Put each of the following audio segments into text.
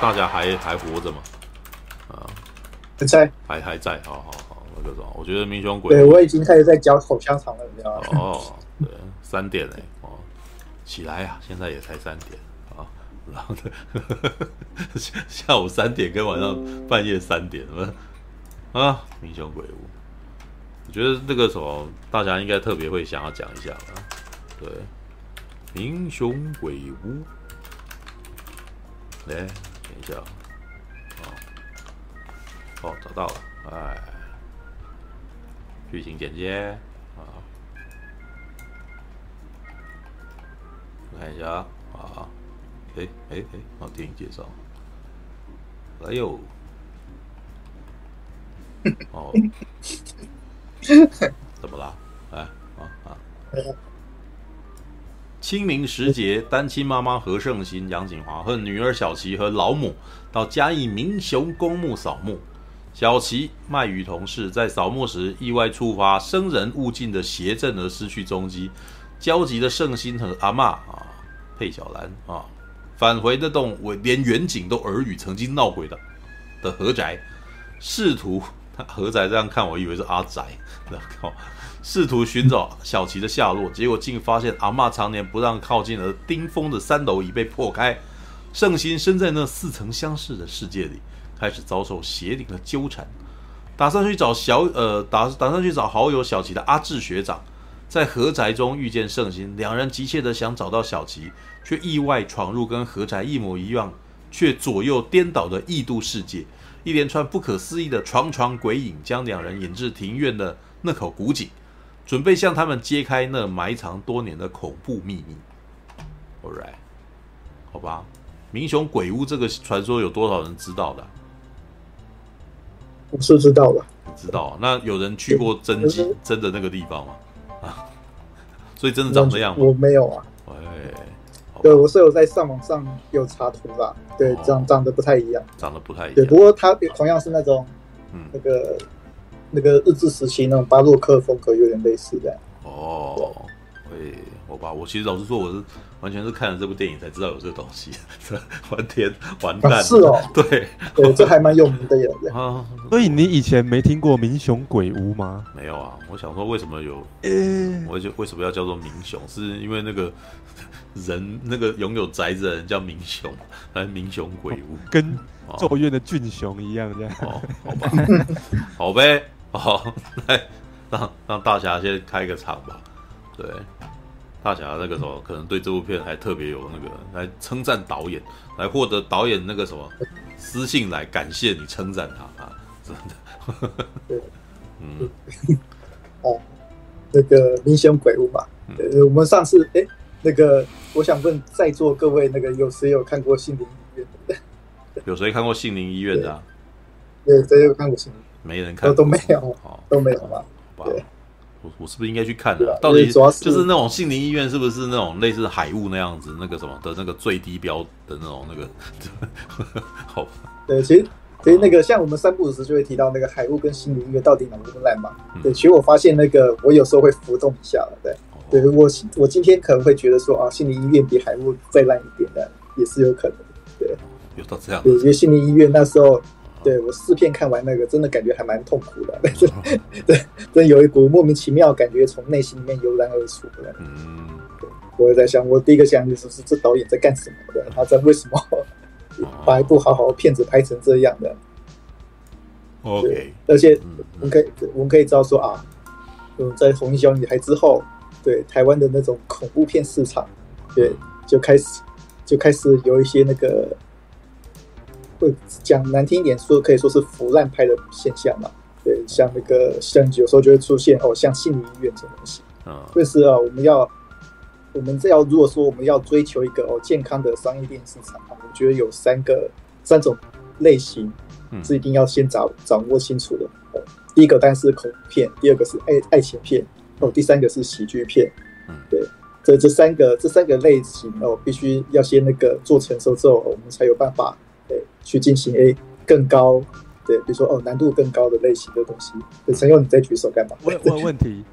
大家还还活着吗？啊，还在，还还在，好好好，那个什么，我觉得民雄鬼，对我已经开始在嚼口香糖了，你知道吗？哦，对，三点哎，哦，起来呀、啊，现在也才三点啊，然后 下午三点跟晚上半夜三点，什么啊？民雄鬼屋，我觉得那个什么，大家应该特别会想要讲一下吧？对，民雄鬼屋，来，等一下。哦，找到了，哎，剧情简介啊，我看一下啊，哎哎哎，好，电影介绍，哎呦，哦，怎么了？哎，啊啊，清明时节，单亲妈妈何圣心、杨景华和女儿小琪和老母到嘉义民雄公墓扫墓。小琪卖鱼同事在扫墓时意外触发生人勿近的邪阵而失去踪迹，焦急的圣心和阿嬷啊佩小兰啊返回那栋连远景都耳语曾经闹鬼的的何宅，试图何宅这样看我以为是阿宅，靠，试图寻找小琪的下落，结果竟发现阿嬷常年不让靠近而钉封的三楼已被破开，圣心身在那似曾相识的世界里。开始遭受邪灵的纠缠，打算去找小呃打打算去找好友小琪的阿志学长，在和宅中遇见圣心，两人急切的想找到小琪，却意外闯入跟和宅一模一样却左右颠倒的异度世界，一连串不可思议的幢幢鬼影将两人引至庭院的那口古井，准备向他们揭开那埋藏多年的恐怖秘密。All right，好吧，明雄鬼屋这个传说有多少人知道的？我是知道的，知道。那有人去过真迹真的那个地方吗？啊，所以真的长这样吗？我没有啊。哎，对，我是有在上网上有查图啦。对，长长得不太一样，长得不太一样。对，不过它同样是那种，嗯，那个那个日治时期那种巴洛克风格有点类似的。哦，哎，好吧，我其实老实说，我是。完全是看了这部电影才知道有这个东西，完天完蛋、啊！是哦，对，对，这还蛮有名的耶。啊，所以你以前没听过民雄鬼屋吗？没有啊，我想说为什么有？欸、我就为什么要叫做民雄？是因为那个人那个拥有宅子的人叫明雄，还是民雄鬼屋？跟咒怨的俊雄一样这样？哦，好吧，好呗，好，来让让大侠先开个场吧，对。大侠那个时候可能对这部片还特别有那个来称赞导演，来获得导演那个什么私信来感谢你称赞他啊，真的。对，嗯，哦，那个英雄鬼屋吧，呃、嗯，我们上次哎，那个我想问在座各位，那个有谁有看过杏林医院的？有谁看过杏林医院的、啊？对，谁有看过杏林？没人看过，都没有，都没有吧？对。我我是不是应该去看的？到底就是那种杏林医院，是不是那种类似海雾那样子，那个什么的那个最低标的那种那个？好，对，其实其实那个像我们三不五时就会提到那个海雾跟杏林医院到底哪个更烂嘛？对，其实我发现那个我有时候会浮动一下了，对，对我我今天可能会觉得说啊，杏林医院比海雾再烂一点的，也是有可能，对，有到这样，对，因为杏林医院那时候。对，我四片看完那个，真的感觉还蛮痛苦的，但是 对，真有一股莫名其妙感觉从内心里面油然而出的。嗯，我在想，我第一个想就是是这导演在干什么的？他在为什么 把一部好好的片子拍成这样的？OK，而且我们可以我们可以知道说啊，嗯，在《红衣小女孩》之后，对台湾的那种恐怖片市场，对，就开始就开始有一些那个。会讲难听一点说，可以说是腐烂派的现象嘛？对，像那个像有时候就会出现哦，像心理医院这种东西。啊，就是啊，我们要我们这要如果说我们要追求一个哦健康的商业电影市场啊，我觉得有三个三种类型是一定要先掌掌握清楚的。哦，第一个当然是恐怖片，第二个是爱爱情片，哦，第三个是喜剧片。嗯，对，这这三个这三个类型哦，必须要先那个做成熟之后，我们才有办法。去进行 A 更高，对，比如说哦难度更高的类型的东西。陈佑，你再举手干嘛？我有问问题，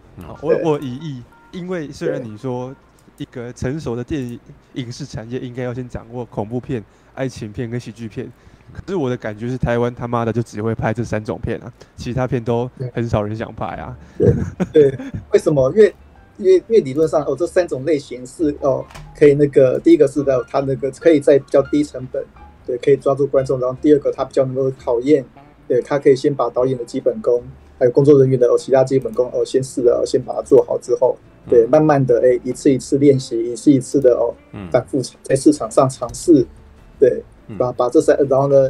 我我疑义，因为虽然你说一个成熟的电影影视产业应该要先掌握恐怖片、爱情片跟喜剧片。可是我的感觉是，台湾他妈的就只会拍这三种片啊，其他片都很少人想拍啊。对，对，为什么？因为因为因为理论上哦，这三种类型是哦，可以那个第一个是的它那个可以在比较低成本，对，可以抓住观众。然后第二个他比较能够考验，对，他可以先把导演的基本功，还有工作人员的哦其他基本功哦先试了，先把它做好之后，对，慢慢的哎一次一次练习，一次一次的哦反复在市场上尝试，对。把把这三，然后呢，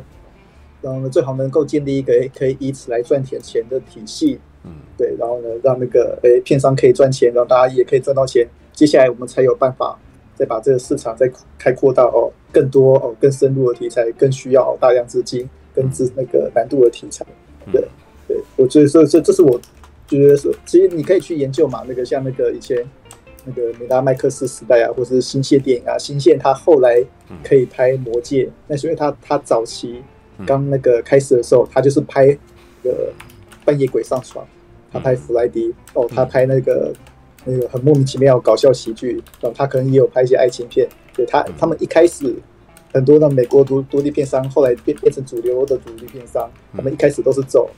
然后呢，最好能够建立一个哎，可以以此来赚点钱的体系，嗯，对，然后呢，让那个哎片商可以赚钱，然后大家也可以赚到钱。接下来我们才有办法再把这个市场再开阔到哦更多哦更深入的题材，更需要大量资金跟资那个难度的题材。对，对我觉得说这这是我觉得是，其实你可以去研究嘛，那个像那个以前。那个美拉麦克斯时代啊，或者是新线电影啊，新线他后来可以拍《魔戒》，那是因为他他早期刚那个开始的时候，他就是拍那个半夜鬼上床，他拍弗莱迪哦，他拍那个那个很莫名其妙搞笑喜剧，哦，他可能也有拍一些爱情片。对他他们一开始很多的美国独独立片商，后来变变成主流的独立片商，他们一开始都是走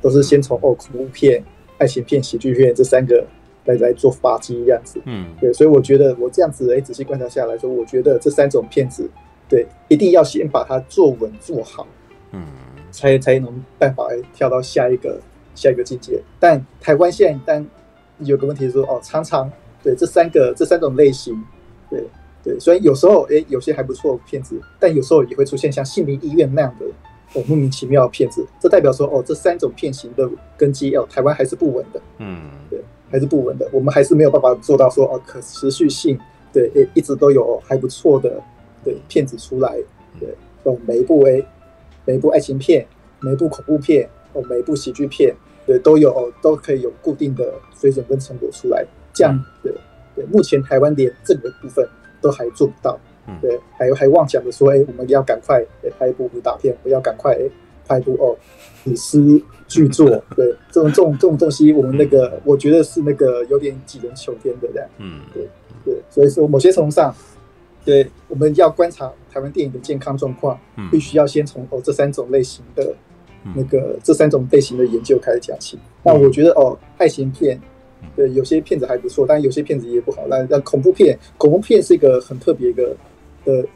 都是先从哦恐怖片、爱情片、喜剧片这三个。来来做发迹这样子，嗯，对，所以我觉得我这样子哎，仔细观察下来说，我觉得这三种片子，对，一定要先把它做稳做好，嗯，才才能办法跳到下一个下一个境界。但台湾现在但有个问题是说，哦，常常对这三个这三种类型，对。对，所以有时候哎，有些还不错的片子，但有时候也会出现像杏林医院那样的哦莫名其妙的片子，这代表说哦，这三种片型的根基哦，台湾还是不稳的，嗯，对。还是不稳的，我们还是没有办法做到说哦，可持续性，对，一直都有还不错的对片子出来，对，哦，每一部诶，每一部爱情片，每一部恐怖片，哦，每一部喜剧片，对，都有哦，都可以有固定的水准跟成果出来，这样，对，对，目前台湾连这个部分都还做不到，对，还还妄想着说，哎，我们要赶快拍一部武打片，不要赶快哎拍一部哦。史诗巨作，对这种这种这种东西，我们那个、嗯、我觉得是那个有点杞人忧天的这样，嗯，对对，所以说某些程度上，对我们要观察台湾电影的健康状况，嗯、必须要先从哦这三种类型的那个、嗯、这三种类型的研究开始讲起。嗯、那我觉得哦，爱情片，对有些片子还不错，但有些片子也不好。那那恐怖片，恐怖片是一个很特别一个的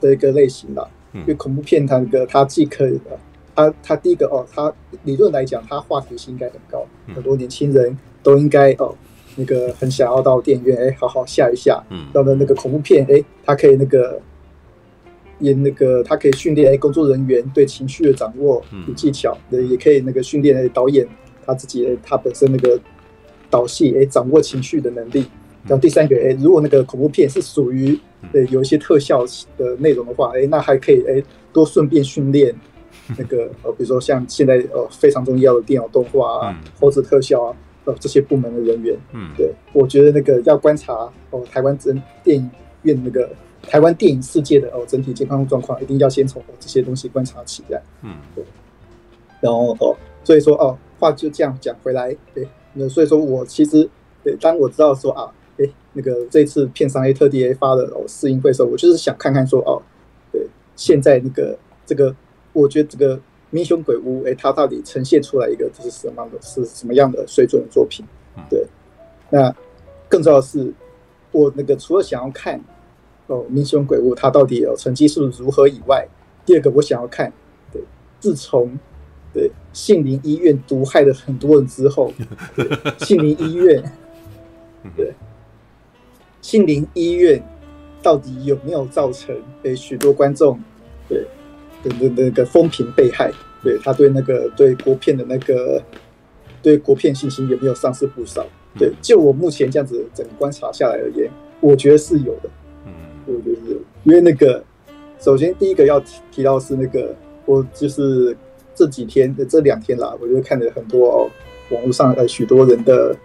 的一个类型啦，嗯、因为恐怖片它那个它既可以的。他他第一个哦，它理论来讲，它话题性应该很高，很多年轻人都应该哦，那个很想要到电影院哎，好好吓一吓。嗯，到了那个恐怖片哎，它可以那个演那个，他可以训练哎工作人员对情绪的掌握与技巧，对，也可以那个训练哎导演他自己他本身那个导戏诶掌握情绪的能力。然后第三个哎，如果那个恐怖片是属于呃有一些特效的内容的话哎，那还可以哎多顺便训练。那个呃，比如说像现在呃非常重要的电脑动画啊、后制特效啊，呃这些部门的人员，嗯，对，我觉得那个要观察哦，台湾整电影院那个台湾电影世界的哦整体健康状况，一定要先从这些东西观察起来，嗯，对。然后哦，所以说哦，话就这样讲回来，对，那所以说我其实对，当我知道说啊，哎，那个这次片商 A 特地发的哦试映会的时候，我就是想看看说哦，对，现在那个这个。我觉得这个《民雄鬼屋》哎，它到底呈现出来一个就是什么样的，是什么样的水准的作品？对，那更重要的是，我那个除了想要看哦，《民雄鬼屋》它到底有成绩是如何以外，第二个我想要看，对，自从对杏林医院毒害了很多人之后，杏林医院，对，杏林医院到底有没有造成诶许多观众对？那那个风评被害，对他对那个对国片的那个对国片信心有没有丧失不少？对，就我目前这样子整个观察下来而言，我觉得是有的。嗯，我觉得是，因为那个首先第一个要提提到是那个，我就是这几天的这两天啦，我就看了很多、哦、网络上呃许多人的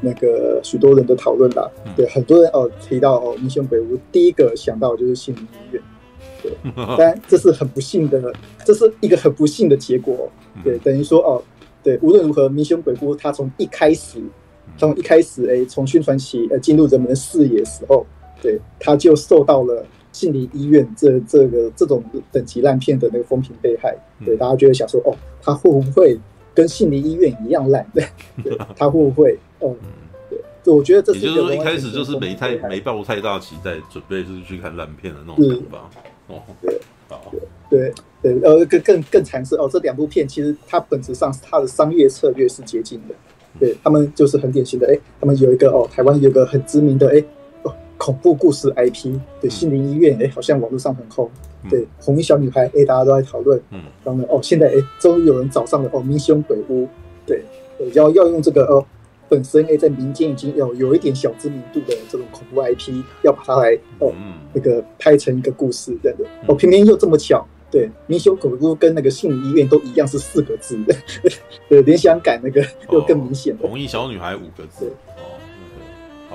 那个许多人的讨论啦。对，很多人哦提到哦民雄鬼屋，第一个想到就是心理医院。对，但这是很不幸的，这是一个很不幸的结果。对，等于说哦，对，无论如何，民雄鬼屋它从一开始，从一开始，哎，从宣传起，呃，进入人们的视野的时候，对，他就受到了杏林医院这这个这种等级烂片的那个风评被害，对，大家就会想说，哦，他会不会跟杏林医院一样烂？对，他会不会？哦，对，我觉得这是也就是说一开始就是没太没抱太大期待，准备是去看烂片的那种想法。哦，对，好，对对，呃，更更更惨是哦，这两部片其实它本质上是它的商业策略是接近的，对他们就是很典型的，哎，他们有一个哦，台湾有一个很知名的哎。恐怖故事 IP，对，心灵医院，哎，好像网络上很红。对，红衣小女孩，哎，大家都在讨论。嗯，然后呢，哦，现在哎，终于有人找上了哦，民雄鬼屋，对，要要用这个哦，本身哎，在民间已经有有一点小知名度的这种恐怖 IP，要把它来哦，那个拍成一个故事，对的。哦，偏偏又这么巧，对，民雄鬼屋跟那个杏林医院都一样是四个字，对，联想感那个又更明显。红衣小女孩五个字。好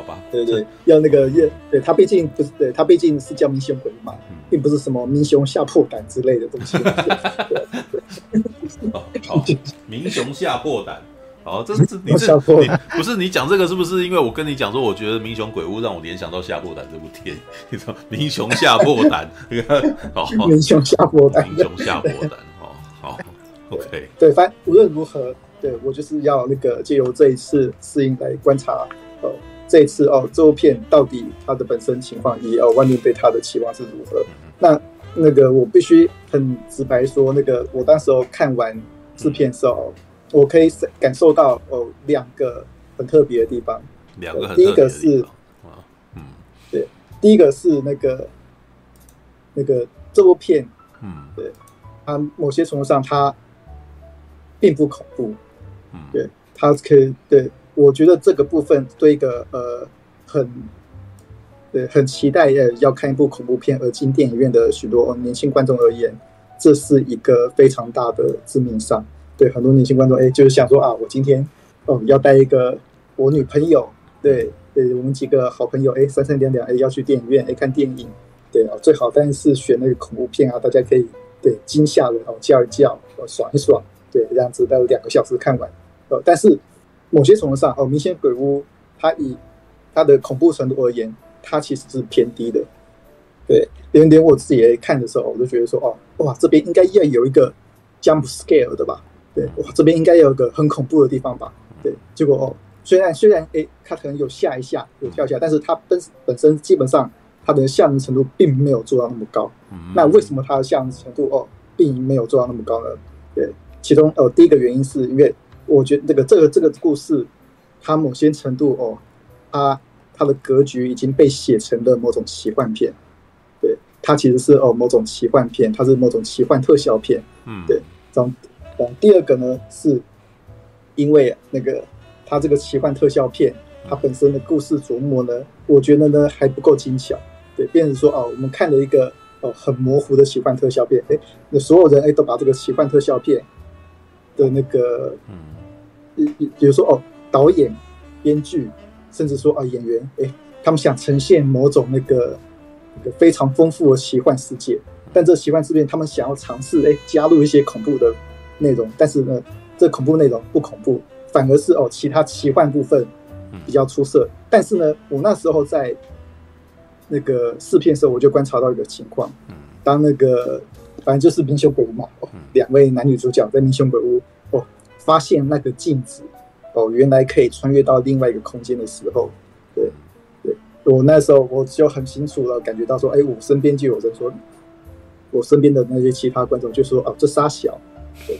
吧，对对，要那个要，对他毕竟不是，对他毕竟是叫民雄鬼嘛，并不是什么民雄吓破胆之类的东西。好，民雄吓破胆，好，这是你是你不是你讲这个是不是？因为我跟你讲说，我觉得民雄鬼屋让我联想到吓破胆这部片，你说民雄吓破胆，好，民雄吓破胆，民雄吓破胆，哦，好，OK，对，反正无论如何，对我就是要那个借由这一次适应来观察，呃。这一次哦，这部片到底它的本身情况，以哦外面对它的期望是如何？那那个我必须很直白说，那个我当时候看完制片的时候，我可以感受到哦两个很特别的地方。两个很第一个是啊，嗯，对，第一个是那个那个这部片，嗯，对，它某些程度上它并不恐怖，嗯，对，它可以对。我觉得这个部分对一个呃很对很期待呃要看一部恐怖片而进电影院的许多年轻观众而言，这是一个非常大的致命伤。对很多年轻观众，哎，就是想说啊，我今天哦要带一个我女朋友，对对，我们几个好朋友，哎，三三两两，哎，要去电影院，哎，看电影，对啊，最好当然是选那个恐怖片啊，大家可以对惊吓人哦，叫一叫，哦，爽一爽，对，这样子待两个小时看完，呃，但是。某些程度上，哦，明显鬼屋，它以它的恐怖程度而言，它其实是偏低的。对，连连我自己来看的时候，我都觉得说，哦，哇，这边应该要有一个 jump scare 的吧？对，哇，这边应该有一个很恐怖的地方吧？对，结果哦，虽然虽然诶，它可能有吓一下，有跳一下，但是它本本身基本上它的吓人程度并没有做到那么高。那为什么它的吓人程度哦，并没有做到那么高呢？对，其中哦，第一个原因是因为。我觉得这个这个这个故事，它某些程度哦，它它的格局已经被写成了某种奇幻片，对，它其实是哦某种奇幻片，它是某种奇幻特效片，嗯，对。然后，然后第二个呢，是因为那个它这个奇幻特效片，它本身的故事琢磨呢，我觉得呢还不够精巧，对，变成说哦，我们看了一个哦很模糊的奇幻特效片，哎，那所有人哎都把这个奇幻特效片的那个，嗯。比如说哦，导演、编剧，甚至说啊演员，哎，他们想呈现某种那个非常丰富的奇幻世界，但这奇幻世界他们想要尝试哎加入一些恐怖的内容，但是呢，这恐怖内容不恐怖，反而是哦其他奇幻部分比较出色。但是呢，我那时候在那个试片的时候，我就观察到一个情况，当那个反正就是民雄鬼屋嘛，两位男女主角在民雄鬼屋。发现那个镜子哦，原来可以穿越到另外一个空间的时候，对对，我那时候我就很清楚了，感觉到说，哎，我身边就有人说，我身边的那些其他观众就说，哦，这仨小，对，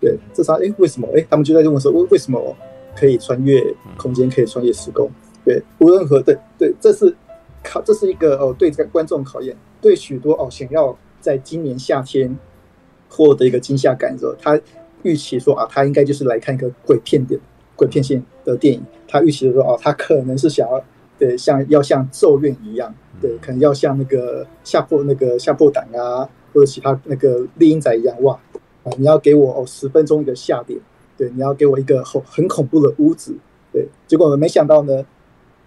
对，这仨，哎，为什么？哎，他们就在问我说，为为什么可以穿越空间，可以穿越时空？对，无论何对对，这是考，这是一个哦，对这个观众考验，对许多哦想要在今年夏天获得一个惊吓感的时候，他。预期说啊，他应该就是来看一个鬼片的鬼片线的电影。他预期的说啊，他可能是想要对像要像咒怨一样，对，可能要像那个吓破那个吓破胆啊，或者其他那个猎鹰仔一样哇啊！你要给我哦十分钟一个吓点，对，你要给我一个很很恐怖的屋子，对。结果没想到呢，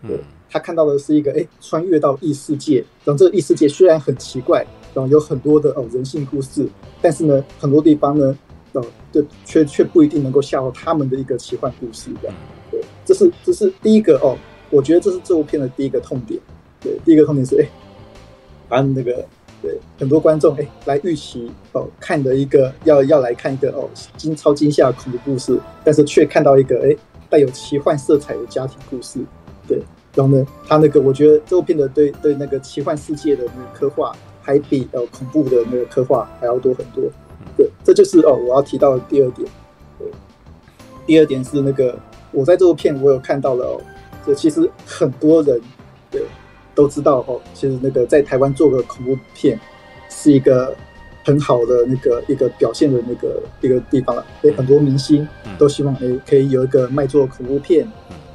对，他看到的是一个哎穿越到异世界，然后这个异世界虽然很奇怪，然后有很多的哦人性故事，但是呢很多地方呢。哦，这却却不一定能够吓到他们的一个奇幻故事的，对，这是这是第一个哦，我觉得这是这部片的第一个痛点，对，第一个痛点是，哎，把那个对很多观众哎来预期哦看的一个要要来看一个哦惊超惊吓恐怖故事，但是却看到一个哎带有奇幻色彩的家庭故事，对，然后呢，他那个我觉得这部片的对对那个奇幻世界的那个刻画还比呃恐怖的那个刻画还要多很多，对，这就是哦我要提到的第二点，对，第二点是那个我在这部片我有看到了哦，这其实很多人对。都知道哦，其实那个在台湾做个恐怖片是一个很好的那个一个表现的那个一个地方了。所以很多明星都希望哎可以有一个卖座恐怖片，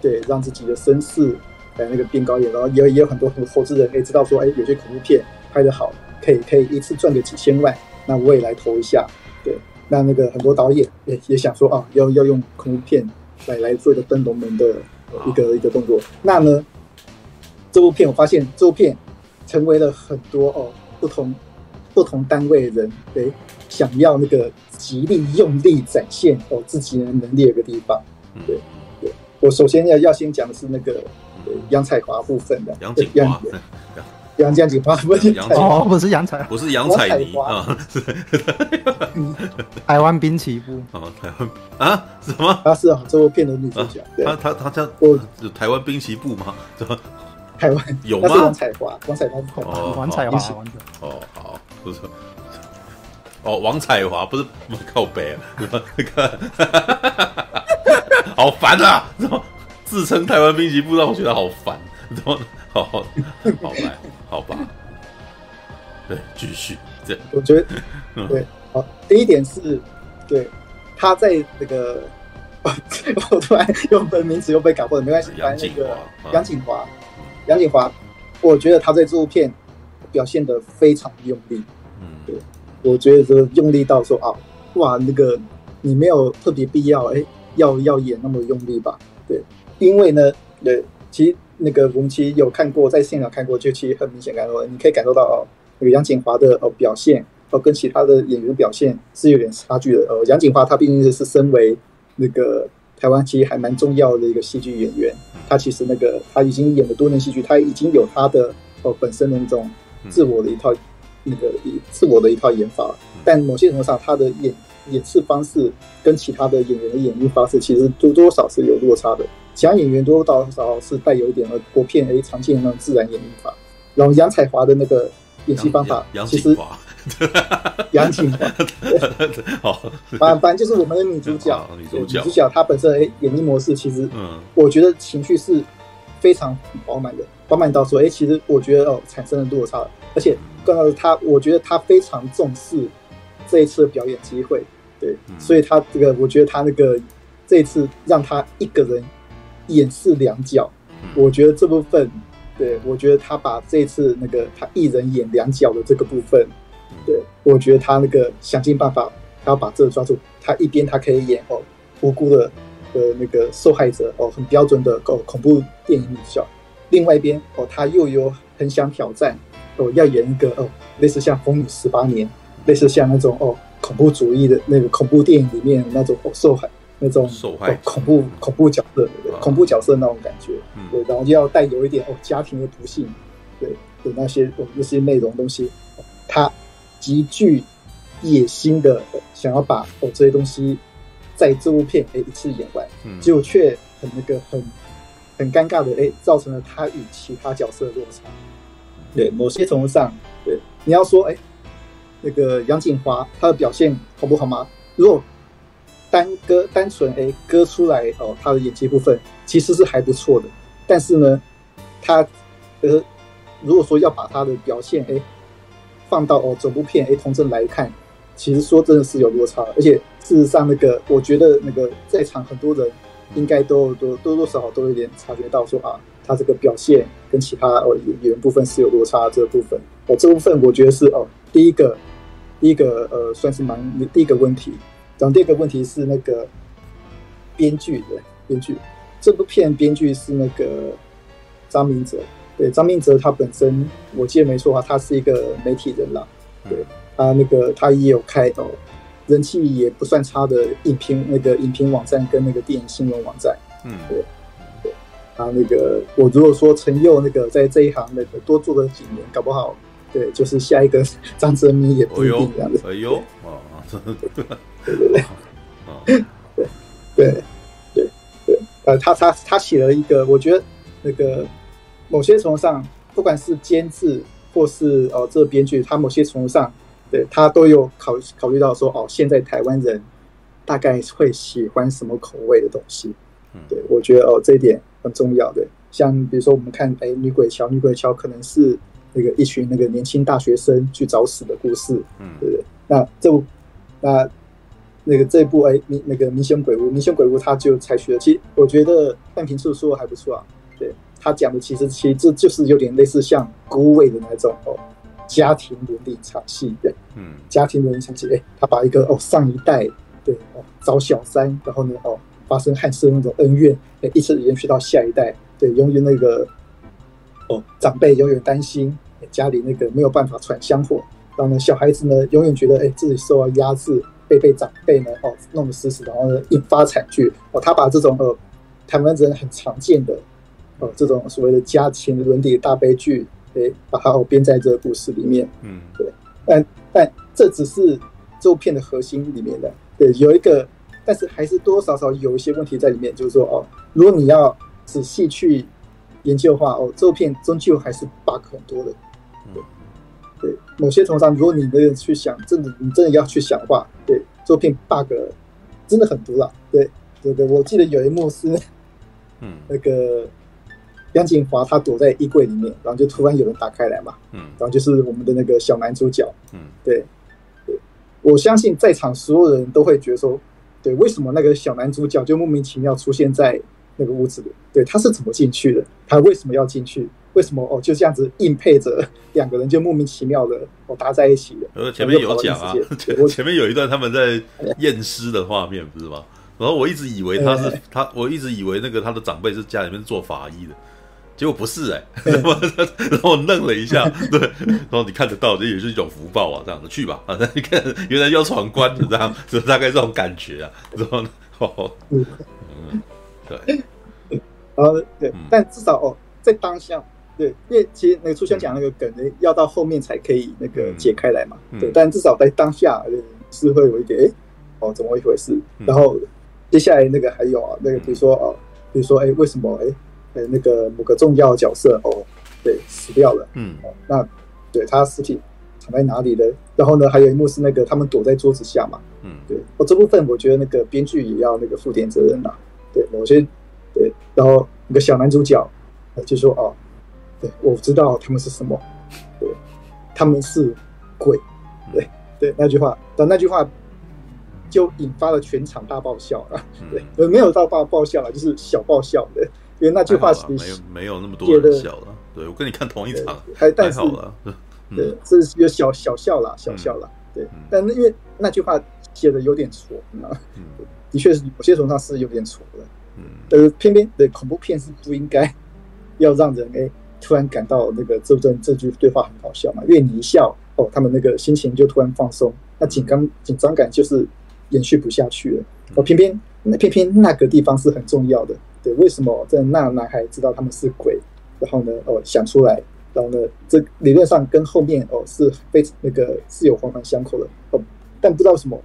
对，让自己的身世哎那个变高一点。然后也也有很多很多投资人可以知道说，哎，有些恐怖片拍得好，可以可以一次赚个几千万，那我也来投一下。对，那那个很多导演也也想说啊，要要用恐怖片来来做一个登龙门的一个一个动作。那呢？这部片我发现，这部片成为了很多哦不同不同单位人诶想要那个极力用力展现哦自己的能力的一个地方。对对，我首先要要先讲的是那个杨彩华部分的杨景华，杨 杨景华不是哦，不是杨彩，不是杨彩妮啊，是 台湾滨崎步哦，台湾啊什么？他是啊，这部片的女主角，他他他叫我台湾滨崎步吗？什么？台湾有吗？王彩华，王彩华是哦，王彩华，哦，好，不错，哦，王彩华不是靠北啊，那个，好烦啊！怎么自称台湾兵棋部让我觉得好烦？怎么好好好来，好吧？对，继续。对，我觉得对，好，第一点是，对，他在那个，我突然用本名词又被搞混了，没关系，杨景华，杨景华。杨景华，我觉得他在这部片表现的非常用力。嗯，对，我觉得这用力到说啊，哇，那个你没有特别必要，哎、欸，要要演那么用力吧？对，因为呢，对，其实那个我们其实有看过，在现场看过，就其实很明显感受，你可以感受到哦，那个杨谨华的哦表现哦跟其他的演员表现是有点差距的。哦，杨谨华他毕竟是身为那个。台湾其实还蛮重要的一个戏剧演员，他其实那个他已经演了多年戏剧，他已经有他的哦本身的那种自我的一套那个自我的一套演法，但某些程度上他的演演示方式跟其他的演员的演绎方式其实多多少是有落差的，其他演员多多少少是带有一点呃国片诶常见的那种自然演绎法，然后杨彩华的那个演戏方法其实。杨景华，好，反反正就是我们的女主角，女主角，女主角她本身诶，演绎模式其实，嗯，我觉得情绪是非常饱满的，饱满到说，哎，其实我觉得哦，产生了落差，而且更重要的是她，我觉得她非常重视这一次的表演机会，对，所以她这个，我觉得她那个这一次让她一个人演示两角，我觉得这部分，对，我觉得他把这次那个他一人演两角的这个部分。对，我觉得他那个想尽办法，他要把这个抓住。他一边他可以演哦无辜的呃那个受害者哦，很标准的哦恐怖电影女角，另外一边哦他又有很想挑战哦要演一个哦类似像《风雨十八年》，类似像那种哦恐怖主义的那个恐怖电影里面那种哦受害那种受害恐怖恐怖角色恐怖角色那种感觉，对，然后就要带有一点哦家庭的不幸，对的那些哦那些内容东西，他。极具野心的想要把哦这些东西在这部片哎一次演完，嗯结果却很那个很很尴尬的诶，造成了他与其他角色的落差。对，某些程度上，对你要说诶，那个杨锦华他的表现好不好吗？如果单割单纯诶割出来哦，他的演技部分其实是还不错的，但是呢，他呃如果说要把他的表现诶。放到哦整部片诶同帧来看，其实说真的是有落差，而且事实上那个我觉得那个在场很多人应该都都多多少少都有点察觉到说啊，他这个表现跟其他哦演员部分是有落差这个部分哦这部分我觉得是哦第一个第一个呃算是蛮第一个问题，然后第二个问题是那个编剧的编剧，这部片编剧是那个张明哲。对张明哲，他本身我记得没错的话，他是一个媒体人啦。对，他那个他也有开哦，人气也不算差的影评那个影评网站跟那个电影新闻网站。嗯，对，对。他那个我如果说陈佑那个在这一行那个多做了几年，搞不好对，就是下一个 张哲明也不一定这样子。哎呦，啊，对对 对，啊，对对对对，呃，他他他写了一个，我觉得那个某些程度上，不管是监制或是哦这个编剧，他某些程度上，对他都有考考虑到说，哦，现在台湾人大概会喜欢什么口味的东西。对，我觉得哦，这一点很重要的。像比如说，我们看哎，女鬼桥，女鬼桥可能是那个一群那个年轻大学生去找死的故事，嗯，对不对？那这部那那个这一部哎，明那个明星鬼屋，明星鬼屋，他就采取了，其实我觉得半瓶醋说的还不错啊。对，他讲的其实其实这就是有点类似像孤味的那种哦，家庭伦理场戏的，嗯，家庭伦理场戏，哎，他把一个哦上一代对哦找小三，然后呢哦。发生汉室的那种恩怨，一直延续到下一代。对，由于那个哦，长辈永远担心家里那个没有办法传香火，然后呢，小孩子呢永远觉得哎自己受到压制，被被长辈呢哦弄得死死，然后呢引发惨剧。哦，他把这种呃台湾人很常见的哦这种所谓的家庭伦理大悲剧，哎，把它哦编在这个故事里面。嗯，对。但但这只是这部片的核心里面的。对，有一个。但是还是多多少少有一些问题在里面，就是说哦，如果你要仔细去研究的话，哦，这部片终究还是 bug 很多的。对，某些程度上，如果你没有去想，真的你真的要去想的话，对，这部片 bug 真的很多了。对，对对，我记得有一幕是，嗯，那个杨景华他躲在衣柜里面，然后就突然有人打开来嘛，嗯，然后就是我们的那个小男主角，嗯，对，对，我相信在场所有人都会觉得说。对，为什么那个小男主角就莫名其妙出现在那个屋子里？对，他是怎么进去的？他为什么要进去？为什么哦就这样子硬配着 两个人就莫名其妙的哦搭在一起了？呃，前面有讲啊，前 前面有一段他们在验尸的画面，不是吗？然后我一直以为他是他，我一直以为那个他的长辈是家里面做法医的。结果不是哎、欸，然后我愣了一下，对，然后你看得到，这也是一种福报啊，这样子去吧，反正你看，原来要闯关的这样，是大概这种感觉啊，然后哦，嗯，对，呃，对，但至少哦，在当下，对，因为其实那个初香讲那个梗呢，要到后面才可以那个解开来嘛，对，但至少在当下是会有一点，哎，哦，怎么一回事？然后接下来那个还有啊，那个比如说哦，比如说哎，为什么哎？呃，那个某个重要角色哦，对，死掉了。嗯，哦、那对他尸体藏在哪里呢？然后呢，还有一幕是那个他们躲在桌子下嘛。嗯，对，哦，这部分我觉得那个编剧也要那个负点责任呐。对，某些对，然后那个小男主角就说哦，对，我知道他们是什么，对，他们是鬼。对对，那句话，但那句话就引发了全场大爆笑啊。对，呃，没有到大爆笑了，就是小爆笑的。因为那句话是没有没有那么多人笑了，对，我跟你看同一场，还但是 对，这是有小小笑啦，小笑啦，对，但那因为那句话写的有点挫，啊，的确是有些程度上是有点挫的，嗯，呃，偏偏对恐怖片是不应该要让人哎突然感到那个这段这句对话很好笑嘛，因为你一笑哦，他们那个心情就突然放松，那紧张紧张感就是延续不下去了，哦，偏偏那偏偏那个地方是很重要的。对，为什么在那男孩知道他们是鬼？然后呢，哦，想出来，然后呢，这理论上跟后面哦是非那个是有环环相扣的哦，但不知道为什么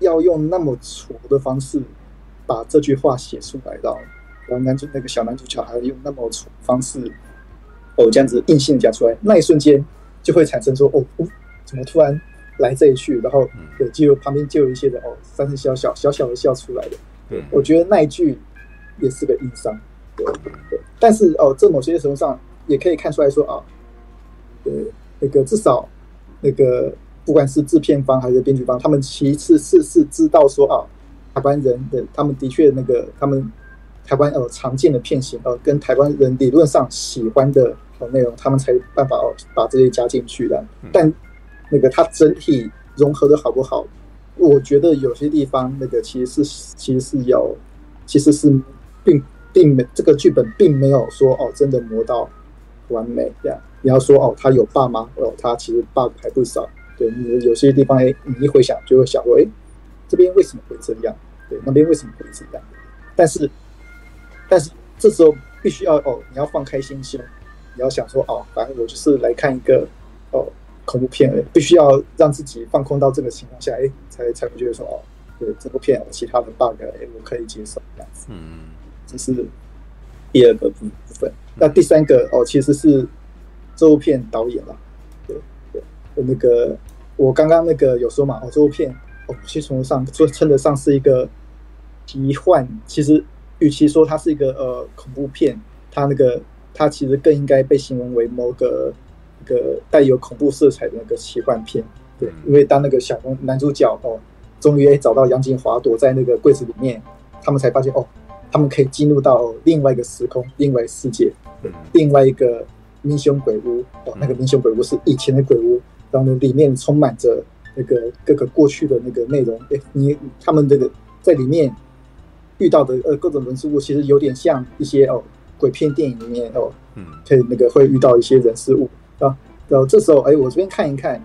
要用那么挫的方式把这句话写出来，然后然后男主那个小男主角还用那么挫方式哦这样子硬性讲出来，那一瞬间就会产生说哦，哦，怎么突然来这一句？然后对，就旁边就有一些人哦，三声小小小小的笑出来的。对，我觉得那一句。也是个硬伤，对对，但是哦，这某些程度上也可以看出来说啊，对，那个至少那个不管是制片方还是编剧方，他们其次是是知道说啊，台湾人的他们的确那个他们台湾呃常见的片型呃跟台湾人理论上喜欢的呃内容，他们才有办法哦把这些加进去的。但那个它整体融合的好不好，我觉得有些地方那个其实是其实是有其实是。并并没这个剧本并没有说哦，真的磨到完美这样。你要说哦，他有 bug 吗？哦，他其实 bug 还不少。对，你有些地方哎，你一回想就会想说，哎，这边为什么会这样？对，那边为什么会这样？但是，但是这时候必须要哦，你要放开心胸，你要想说哦，反正我就是来看一个哦恐怖片，必须要让自己放空到这个情况下，哎，才才会觉得说哦，对这部片有其他的 bug，哎，我可以接受这样子。嗯，这是第二个部部分。那第三个哦，其实是这部片导演了。对对，那个我刚刚那个有说嘛，哦，这部片哦，其实从上说称得上是一个奇幻，其实与其说它是一个呃恐怖片，它那个它其实更应该被形容为某个一个带有恐怖色彩的那个奇幻片。对，因为当那个小男主角哦，终于找到杨谨华躲在那个柜子里面，他们才发现哦，他们可以进入到另外一个时空，另外一个世界，另外一个民雄鬼屋哦，那个民雄鬼屋是以前的鬼屋，然后呢，里面充满着那个各个过去的那个内容。哎，你他们这个在里面遇到的呃各种人事物，其实有点像一些哦鬼片电影里面哦，嗯，可以那个会遇到一些人事物啊。然后这时候哎，我这边看一看，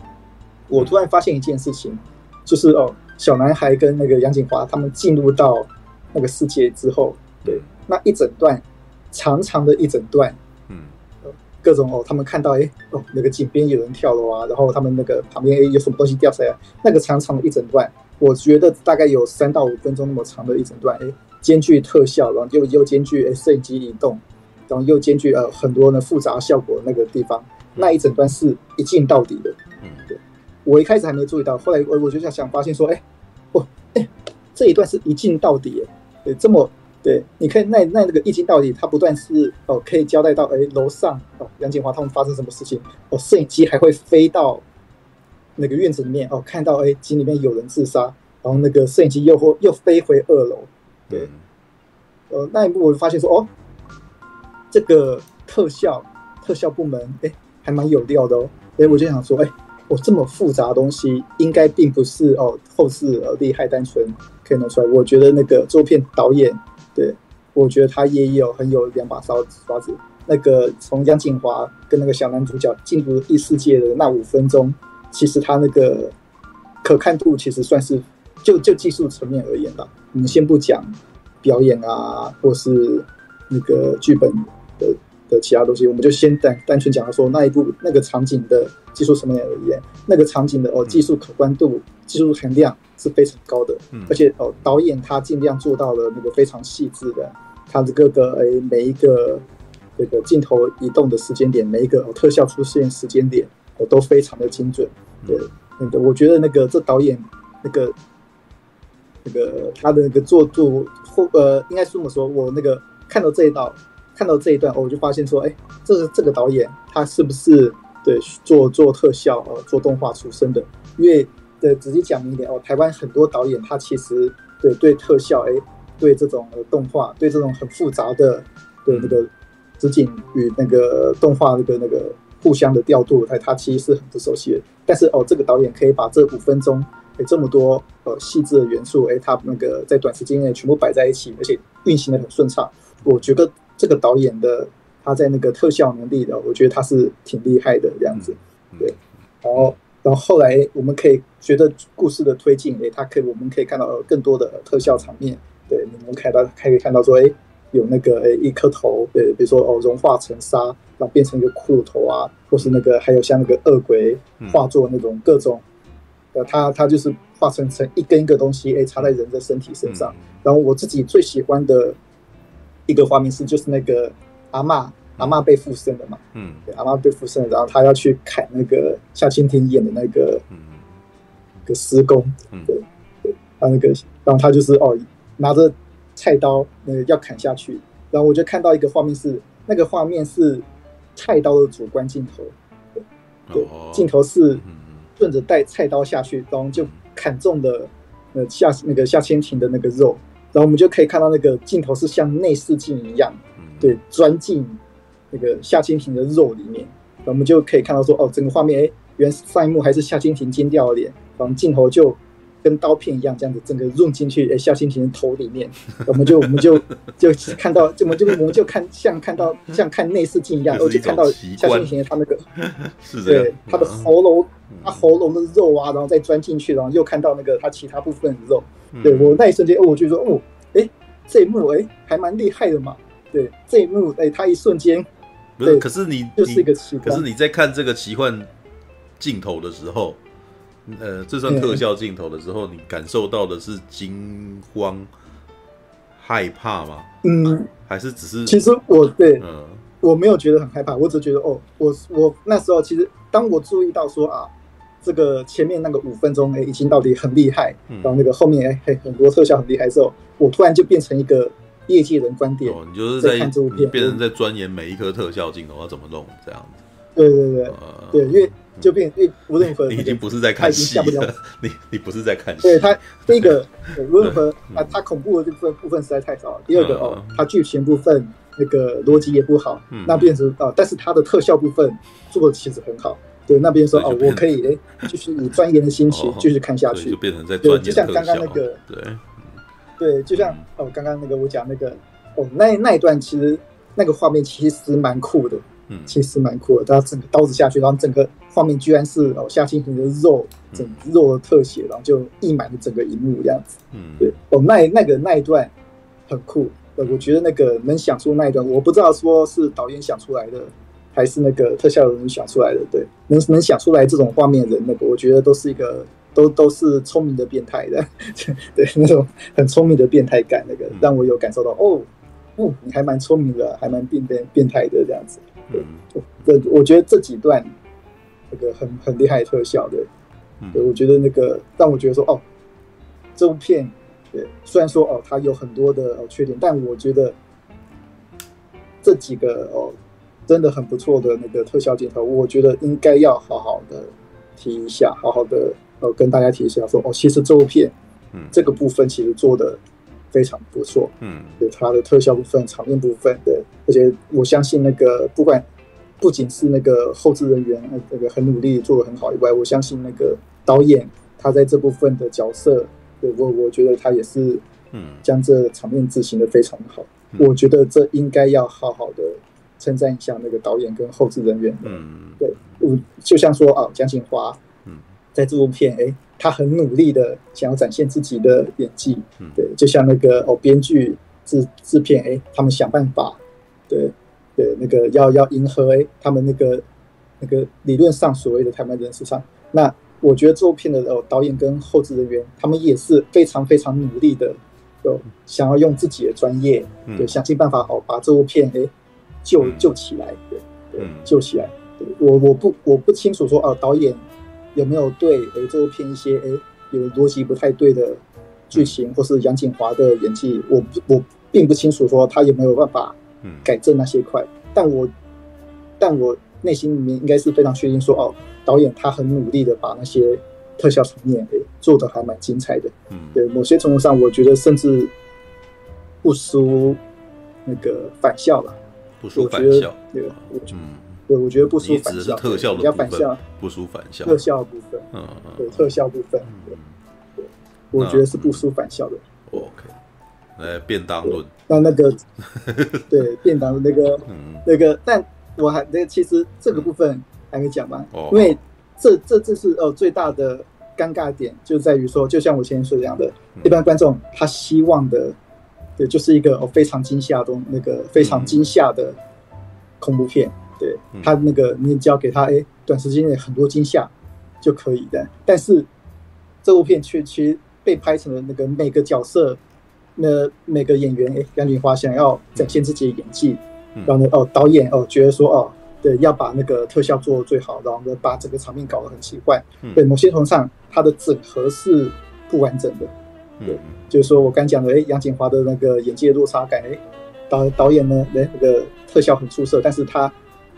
我突然发现一件事情，就是哦，小男孩跟那个杨景华他们进入到那个世界之后，对，那一整段长长的一整段。嗯各种哦，他们看到哎哦，那个井边有人跳楼啊，然后他们那个旁边哎有什么东西掉下来，那个长长的一整段，我觉得大概有三到五分钟那么长的一整段，哎，兼具特效，然后又又兼具哎摄影机移动，然后又兼具呃很多的复杂效果那个地方，那一整段是一镜到底的。嗯，对，我一开始还没注意到，后来我我就想想发现说，哎，哦，哎，这一段是一镜到底，对，这么。对，你看那那那个一镜到底，它不断是哦，可以交代到哎楼上哦，杨谨华他们发生什么事情哦，摄影机还会飞到那个院子里面哦，看到哎井里面有人自杀，然后那个摄影机又会又飞回二楼，对，呃那一幕我就发现说哦，这个特效特效部门哎还蛮有料的哦，哎我就想说哎，我这么复杂的东西应该并不是哦后世呃厉害单纯可以弄出来，我觉得那个作片导演。对，我觉得他也有很有两把刷子。刷子。那个从杨景华跟那个小男主角进入异世界的那五分钟，其实它那个可看度其实算是就就技术层面而言吧。我们先不讲表演啊，或是那个剧本的的其他东西，我们就先单单纯讲到说那一部那个场景的技术层面而言，那个场景的哦技术可观度、技术含量。是非常高的，而且哦，导演他尽量做到了那个非常细致的，他的各个诶每一个这个镜头移动的时间点，每一个特效出现时间点，我都非常的精准。对，那个我觉得那个这导演那个那个他的那个做做或呃，应该是这么说，我那个看到这一道，看到这一段，我就发现说，哎，这个这个导演他是不是对做做特效呃做动画出身的？因为对，直接讲明一点哦。台湾很多导演，他其实对对特效，哎，对这种动画，对这种很复杂的，对那个实景与那个动画那个那个互相的调度，他他其实是很不熟悉的。但是哦，这个导演可以把这五分钟，哎，这么多呃细致的元素，哎，他那个在短时间内全部摆在一起，而且运行的很顺畅。我觉得这个导演的他在那个特效能力的，我觉得他是挺厉害的这样子。对，然后。然后后来我们可以随着故事的推进，哎，他可以我们可以看到更多的特效场面。对，你们看到可以看到说，诶，有那个诶一颗头，对，比如说哦融化成沙，然后变成一个骷髅头啊，或是那个还有像那个恶鬼化作那种各种，呃，它它就是化成成一根一个东西，诶，插在人的身体身上。然后我自己最喜欢的一个画面是，就是那个阿嬷。阿嬷被附身了嘛？嗯，对，阿嬷被附身了，然后他要去砍那个夏清婷演的那个，嗯，个施工，嗯，对，对，他那个，然后他就是哦，拿着菜刀，那个要砍下去，然后我就看到一个画面是，那个画面是菜刀的主观镜头，对，镜头是顺着带菜刀下去，然后就砍中了呃夏那个夏千婷的那个肉，然后我们就可以看到那个镜头是像内视镜一样，对，钻进。那个夏千婷的肉里面，然后我们就可以看到说，哦，整个画面，哎，原上一幕还是夏千婷尖掉的脸，然后镜头就跟刀片一样，这样子整个润进去，哎，夏清婷的头里面，我们就我们就就看到，就我们就我们就看像看到像看内视镜一样，我就看到夏清婷他那个，对，他的喉咙，他喉咙的肉啊，然后再钻进去，然后又看到那个他其他部分的肉，对我那一瞬间，哦，我就说，哦，哎，这一幕，哎，还蛮厉害的嘛，对，这一幕，哎，他一瞬间。不是，可是你就是一个奇幻，可是你在看这个奇幻镜头的时候，呃，这算特效镜头的时候，你感受到的是惊慌、害怕吗？嗯，还是只是？其实我对，嗯，我没有觉得很害怕，我只觉得哦，我我那时候其实当我注意到说啊，这个前面那个五分钟哎，已经到底很厉害，然后那个后面哎，很多特效很厉害的时候，我突然就变成一个业界人观点，哦，你就是在，在看这部片，变成在钻研每一颗特效镜头要怎么弄这样子。对对对，呃、对，因为就变，因为无论如何，你已经不是在看戏了，你你不是在看戏。对他第一个，无论如何啊，他恐怖的这部分部分实在太少了。第二个哦，他剧情部分那个逻辑也不好，那变成啊，但是他的特效部分做的其实很好。对，那边说哦，我可以哎，就是以钻研的心情继续看下去，就变成在钻研。就像刚刚那个，对对，就像哦，刚刚那个我讲那个哦，那那一段其实那个画面其实蛮酷的。嗯，其实蛮酷的，他整个刀子下去，然后整个画面居然是哦夏青平的肉，整肉的特写，然后就溢满了整个荧幕这样子。嗯，对，哦，那那个那一段很酷，呃，我觉得那个能想出那一段，我不知道说是导演想出来的，还是那个特效人想出来的。对，能能想出来这种画面的人，那个我觉得都是一个都都是聪明的变态的，对，那种很聪明的变态感，那个让我有感受到哦，哦，你还蛮聪明的，还蛮变变变态的这样子。对，这我觉得这几段那个很很厉害的特效的，对，我觉得那个让我觉得说哦，这部片对，虽然说哦它有很多的哦缺点，但我觉得这几个哦真的很不错的那个特效镜头，我觉得应该要好好的提一下，好好的呃跟大家提一下说哦，其实这部片这个部分其实做的。非常不错，嗯，有它的特效部分、场面部分的，而且我相信那个不管不仅是那个后置人员那个很努力做的很好以外，我相信那个导演他在这部分的角色，对我我觉得他也是，嗯，将这场面执行的非常好。嗯、我觉得这应该要好好的称赞一下那个导演跟后置人员，嗯，对，我就像说啊，蒋锦华，嗯，在这部片，哎。他很努力的想要展现自己的演技，对，就像那个哦，编剧、制制片，哎，他们想办法，对，对，那个要要迎合哎，他们那个那个理论上所谓的台湾人市场。那我觉得这部片的哦，导演跟后制人员，他们也是非常非常努力的，有想要用自己的专业，对，想尽办法哦，把这部片哎救救起来，对，对，救起来。对，我我不我不清楚说哦，导演。有没有对诶这部片一些诶有逻辑不太对的剧情，或是杨谨华的演技，我不我并不清楚说他有没有办法改正那些块，但我但我内心里面应该是非常确定说哦，导演他很努力的把那些特效层面诶做的还蛮精彩的，嗯，对，某些程度上我觉得甚至不输那个返校了，不输返校，对，嗯。对，我觉得不输反校，特效的部分，不输反校，特效部分，嗯，对，特效部分，对，对，我觉得是不输反校的。OK，来便当论，那那个，对，便当的那个，那个，但我还那其实这个部分还没讲完，因为这这这是呃最大的尴尬点，就在于说，就像我前面说的这样的，一般观众他希望的，对，就是一个哦非常惊吓的那个非常惊吓的恐怖片。对他那个，你只要给他哎，短时间内很多惊吓就可以的。但是这部片却其实被拍成了那个每个角色，那每个演员哎，杨锦华想要展现自己的演技，然后呢哦，导演哦觉得说哦，对，要把那个特效做得最好，然后呢把整个场面搞得很奇怪。对，某些程度上，它的整合是不完整的。对，就是说我刚讲的哎，杨锦华的那个演技的落差感哎，导导演呢，哎那个特效很出色，但是他。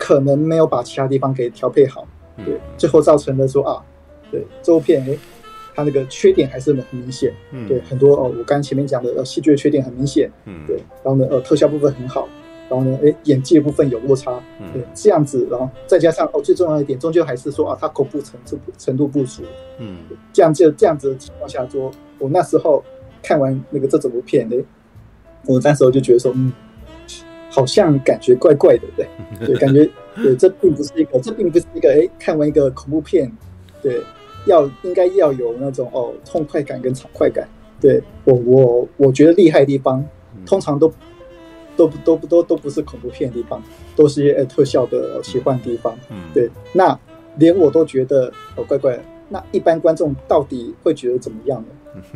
可能没有把其他地方给调配好，对，最后造成了说啊，对，这部片哎，它那个缺点还是很明显，对，很多哦，我刚刚前面讲的呃戏剧的缺点很明显，对，然后呢呃特效部分很好，然后呢哎演技的部分有落差，对，这样子，然后再加上哦最重要一点，终究还是说啊它恐怖程度程度不足，嗯，这样就这样子的情况下说，我那时候看完那个这整部片哎，我那时候就觉得说嗯。好像感觉怪怪的，对，对，感觉对，这并不是一个，这并不是一个，哎，看完一个恐怖片，对，要应该要有那种哦痛快感跟爽快感，对。我我我觉得厉害的地方，通常都都都不都都不是恐怖片的地方，都是一些特效的奇幻地方，对，那连我都觉得哦怪怪的。那一般观众到底会觉得怎么样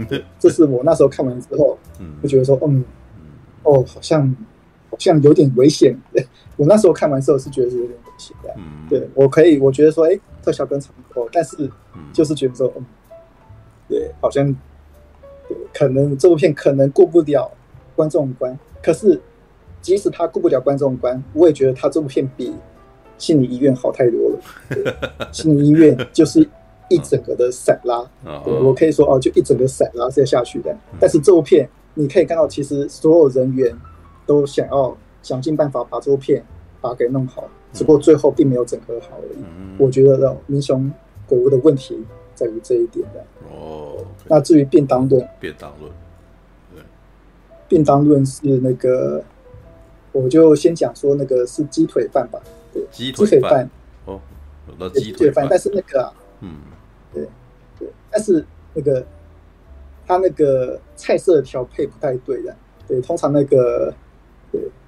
呢？这是我那时候看完之后，就觉得说，嗯，哦，好像好像有点危险。我那时候看完之后是觉得是有点危险的。嗯对，我可以，我觉得说，哎，特效跟差不多，但是就是觉得说，嗯，对，好像，可能这部片可能过不了观众关。可是即使他过不了观众关，我也觉得他这部片比心理医院好太多了。心理医院就是。一整个的散拉，我可以说哦，就一整个散拉是要下去的。但是这部片你可以看到，其实所有人员都想要想尽办法把这部片把它给弄好，只不过最后并没有整合好而已。我觉得哦，民雄鬼屋的问题在于这一点的。哦，那至于便当论，便当论，对，便当论是那个，我就先讲说那个是鸡腿饭吧，对，鸡腿饭。哦，那鸡腿饭，但是那个啊，嗯。对，对，但是那个他那个菜色调配不太对的。对，通常那个，对，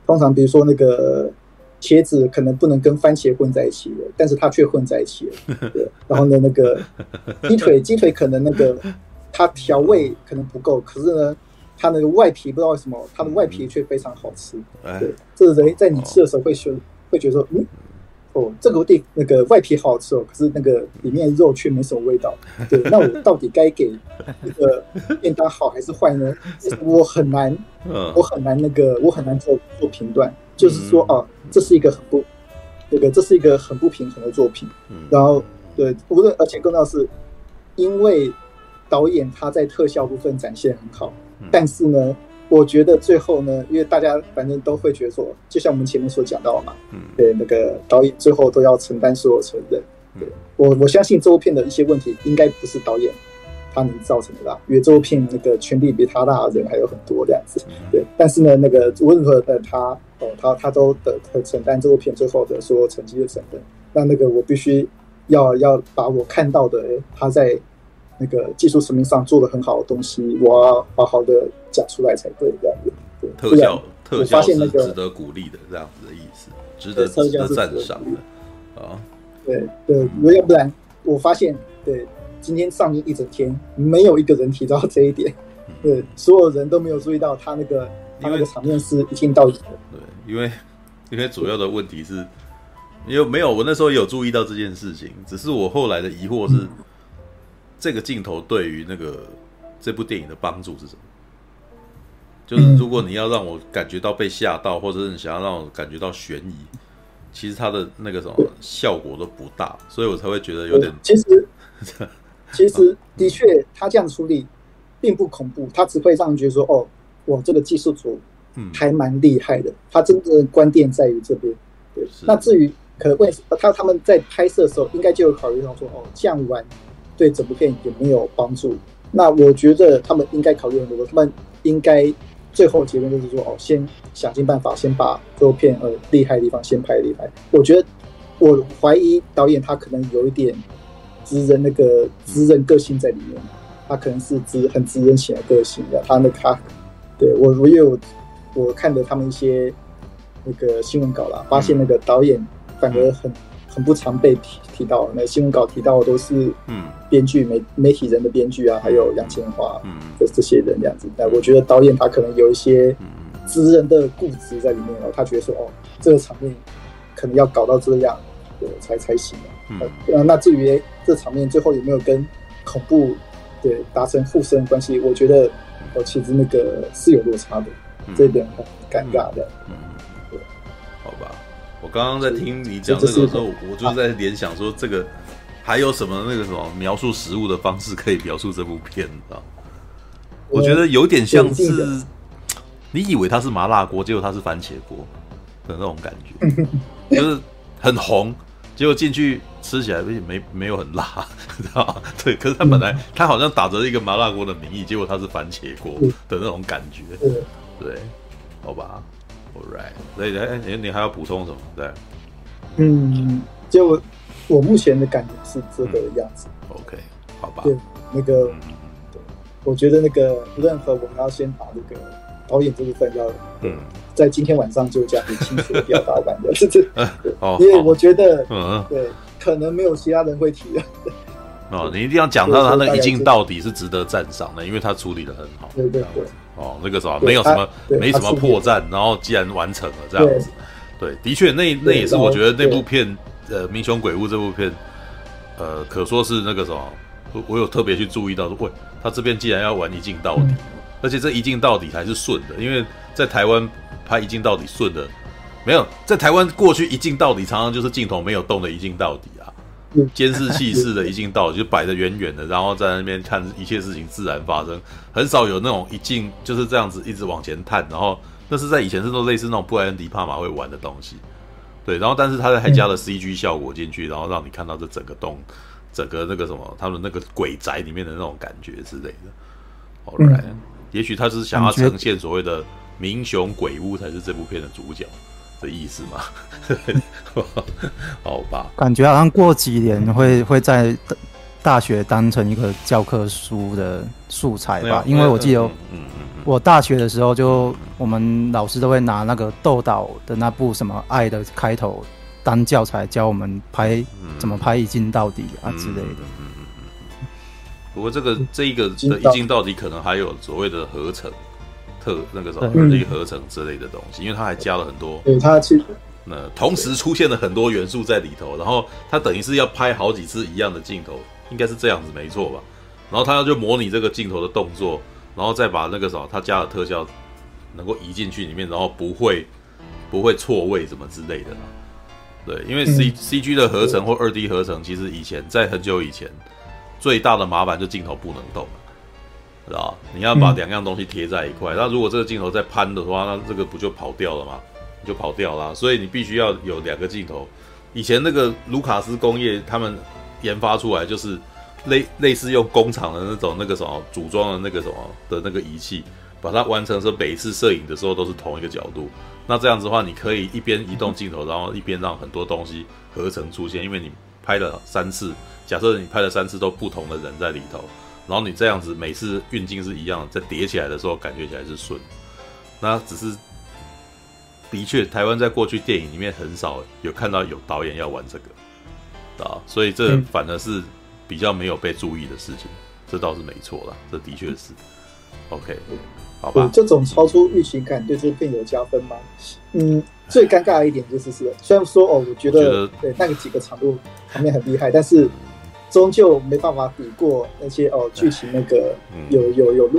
通常比如说那个茄子可能不能跟番茄混在一起的，但是它却混在一起了。对，然后呢，那个鸡腿，鸡腿可能那个它调味可能不够，可是呢，它那个外皮不知道为什么，它的外皮却非常好吃。对，这个人在你吃的时候会说会觉得说，嗯。哦，这个地那个外皮好好吃哦，可是那个里面肉却没什么味道。对，那我到底该给那个 便当好还是坏呢？我很难，我很难那个，我很难做做评断。就是说啊，这是一个很不那个，这是一个很不平衡的作品。然后对，无论而且更重要是，因为导演他在特效部分展现很好，但是呢。我觉得最后呢，因为大家反正都会觉得说，就像我们前面所讲到嘛，嗯，对，那个导演最后都要承担所有责任。对，我我相信这部片的一些问题，应该不是导演他能造成的啦，因为这部片那个权力比他大的人还有很多这样子。对，但是呢，那个无论如何的他哦，他他都得承担这部片最后的所有成绩的成分。那那个我必须要要把我看到的，他在。那个技术层面上做的很好的东西，我要好好的讲出来才对，这样子。对，特效特效是值得鼓励的，这样子的意思，值得值得赞赏的啊。对对，要不然我发现，对，今天上映一整天，没有一个人提到这一点，对，所有人都没有注意到他那个他那个场面是一镜到底的。对，因为因为主要的问题是，因为没有我那时候也有注意到这件事情，只是我后来的疑惑是。这个镜头对于那个这部电影的帮助是什么？就是如果你要让我感觉到被吓到，或者是你想要让我感觉到悬疑，其实它的那个什么效果都不大，所以我才会觉得有点。其实，其实的确，他这样处理并不恐怖，他只会让人觉得说：“哦，我，这个技术组还蛮厉害的。”他真正的关键在于这边。对，那至于可能为他他们在拍摄的时候，应该就有考虑到说：“哦，这样玩。”对整部片有没有帮助？那我觉得他们应该考虑很多，他们应该最后结论就是说，哦，先想尽办法，先把这部片呃厉害的地方先拍厉害。我觉得，我怀疑导演他可能有一点直人那个直人个性在里面，他可能是直很直人型的个性的。他那他，对我我有我看的他们一些那个新闻稿啦，发现那个导演反而很。很不常被提提到，那新闻稿提到的都是嗯，编剧媒媒体人的编剧啊，还有杨千嬅嗯，这这些人这样子。那我觉得导演他可能有一些职人的固执在里面哦，他觉得说哦，这个场面可能要搞到这样，对才才行。嗯，那至于这场面最后有没有跟恐怖对达成互生关系，我觉得哦，其实那个是有落差的，这一点很尴尬的。我刚刚在听你讲这个的时候，我就在联想说，这个还有什么那个什么描述食物的方式可以描述这部片，你知道？我觉得有点像是，你以为它是麻辣锅，结果它是番茄锅的那种感觉，就是很红，结果进去吃起来没没没有很辣，知道吗？对，可是它本来它好像打着一个麻辣锅的名义，结果它是番茄锅的那种感觉，对，好吧。Right，所以哎，你你还要补充什么？对，嗯，就我目前的感觉是这个样子。嗯、OK，好吧。对，那个，对，我觉得那个任何我们要先把那个导演这部分要，嗯，在今天晚上就这样很清楚的表达完的，是这。哦。因为我觉得，嗯，对，可能没有其他人会提的。哦，你一定要讲到他那一镜到底是值得赞赏的，因为他处理的很好。对对对。哦，那个什么没有什么没什么破绽，然后既然完成了这样子，对，的确那那也是我觉得那部片呃《民雄鬼屋》这部片，呃，可说是那个什么，我有特别去注意到说，喂，他这边既然要玩一镜到底，而且这一镜到底还是顺的，因为在台湾拍一镜到底顺的没有，在台湾过去一镜到底常常就是镜头没有动的一镜到底啊。监视器似的一镜到就摆得远远的，然后在那边看一切事情自然发生，很少有那种一进就是这样子一直往前探，然后那是在以前是都类似那种布莱恩迪帕玛会玩的东西，对，然后但是他还加了 CG 效果进去，然后让你看到这整个洞，整个那个什么他们那个鬼宅里面的那种感觉之类的。好来，也许他是想要呈现所谓的民雄鬼屋才是这部片的主角。的意思吗？好吧，感觉好像过几年会会在大学当成一个教科书的素材吧，因为我记得，我大学的时候就我们老师都会拿那个窦导的那部什么《爱的开头》当教材教我们拍怎么拍一镜到底啊之类的。不过这个这一个的一镜到底可能还有所谓的合成。特那个什么人力合成之类的东西，因为它还加了很多，对它其实那同时出现了很多元素在里头，然后它等于是要拍好几次一样的镜头，应该是这样子没错吧？然后它要就模拟这个镜头的动作，然后再把那个什么它加的特效能够移进去里面，然后不会不会错位什么之类的。对，因为 C C G 的合成或二 D 合成，其实以前在很久以前最大的麻烦就镜头不能动。知道你要把两样东西贴在一块，那、嗯、如果这个镜头在攀的话，那这个不就跑掉了吗？就跑掉了。所以你必须要有两个镜头。以前那个卢卡斯工业他们研发出来，就是类类似用工厂的那种那个什么组装的那个什么的那个仪器，把它完成，说每一次摄影的时候都是同一个角度。那这样子的话，你可以一边移动镜头，然后一边让很多东西合成出现，因为你拍了三次，假设你拍了三次都不同的人在里头。然后你这样子每次运镜是一样，在叠起来的时候感觉起来是顺。那只是的确，台湾在过去电影里面很少有看到有导演要玩这个啊，所以这反而是比较没有被注意的事情。这倒是没错啦，这的确是。OK，好吧。这种超出预期感对这片有加分吗？嗯，最尴尬的一点就是是，虽然说哦，我觉得，我觉得对那个几个场度场面很厉害，但是。终究没办法比过那些哦，剧情那个有有有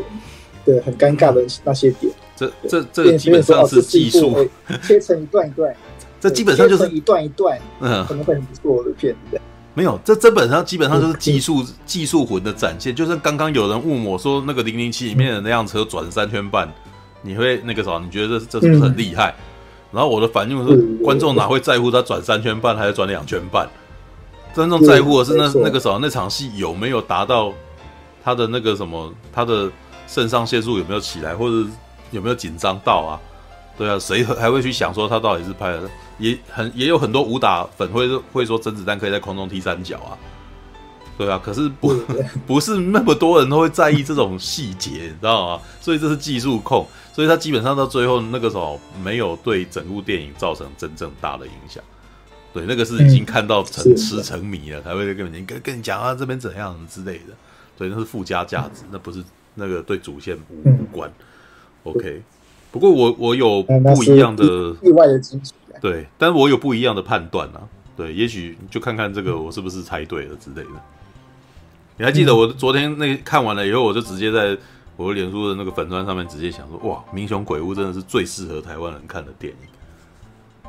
对很尴尬的那些点。这这这基本上是技术，切成一段一段，这基本上就是一段一段，嗯，可能会很不错的片子。没有，这这本上基本上就是技术技术魂的展现。就是刚刚有人问我说，那个零零七里面的那辆车转三圈半，你会那个啥？你觉得这这是不是很厉害？然后我的反应是，观众哪会在乎他转三圈半还是转两圈半？真正在乎的是那那个时候那场戏有没有达到他的那个什么，他的肾上腺素有没有起来，或者有没有紧张到啊？对啊，谁还会去想说他到底是拍的？也很也有很多武打粉会会说甄子丹可以在空中踢三角啊，对啊，可是不 不是那么多人都会在意这种细节，你知道吗？所以这是技术控，所以他基本上到最后那个时候没有对整部电影造成真正大的影响。对，那个是已经看到成痴成迷了，才会跟你跟跟你讲啊，这边怎样之类的。对，那是附加价值，那不是那个对主线无无关。OK，不过我我有不一样的意外的惊喜。对，但是我有不一样的判断啊。对，也许就看看这个我是不是猜对了之类的。你还记得我昨天那看完了以后，我就直接在我脸书的那个粉砖上面直接想说，哇，《民雄鬼屋》真的是最适合台湾人看的电影。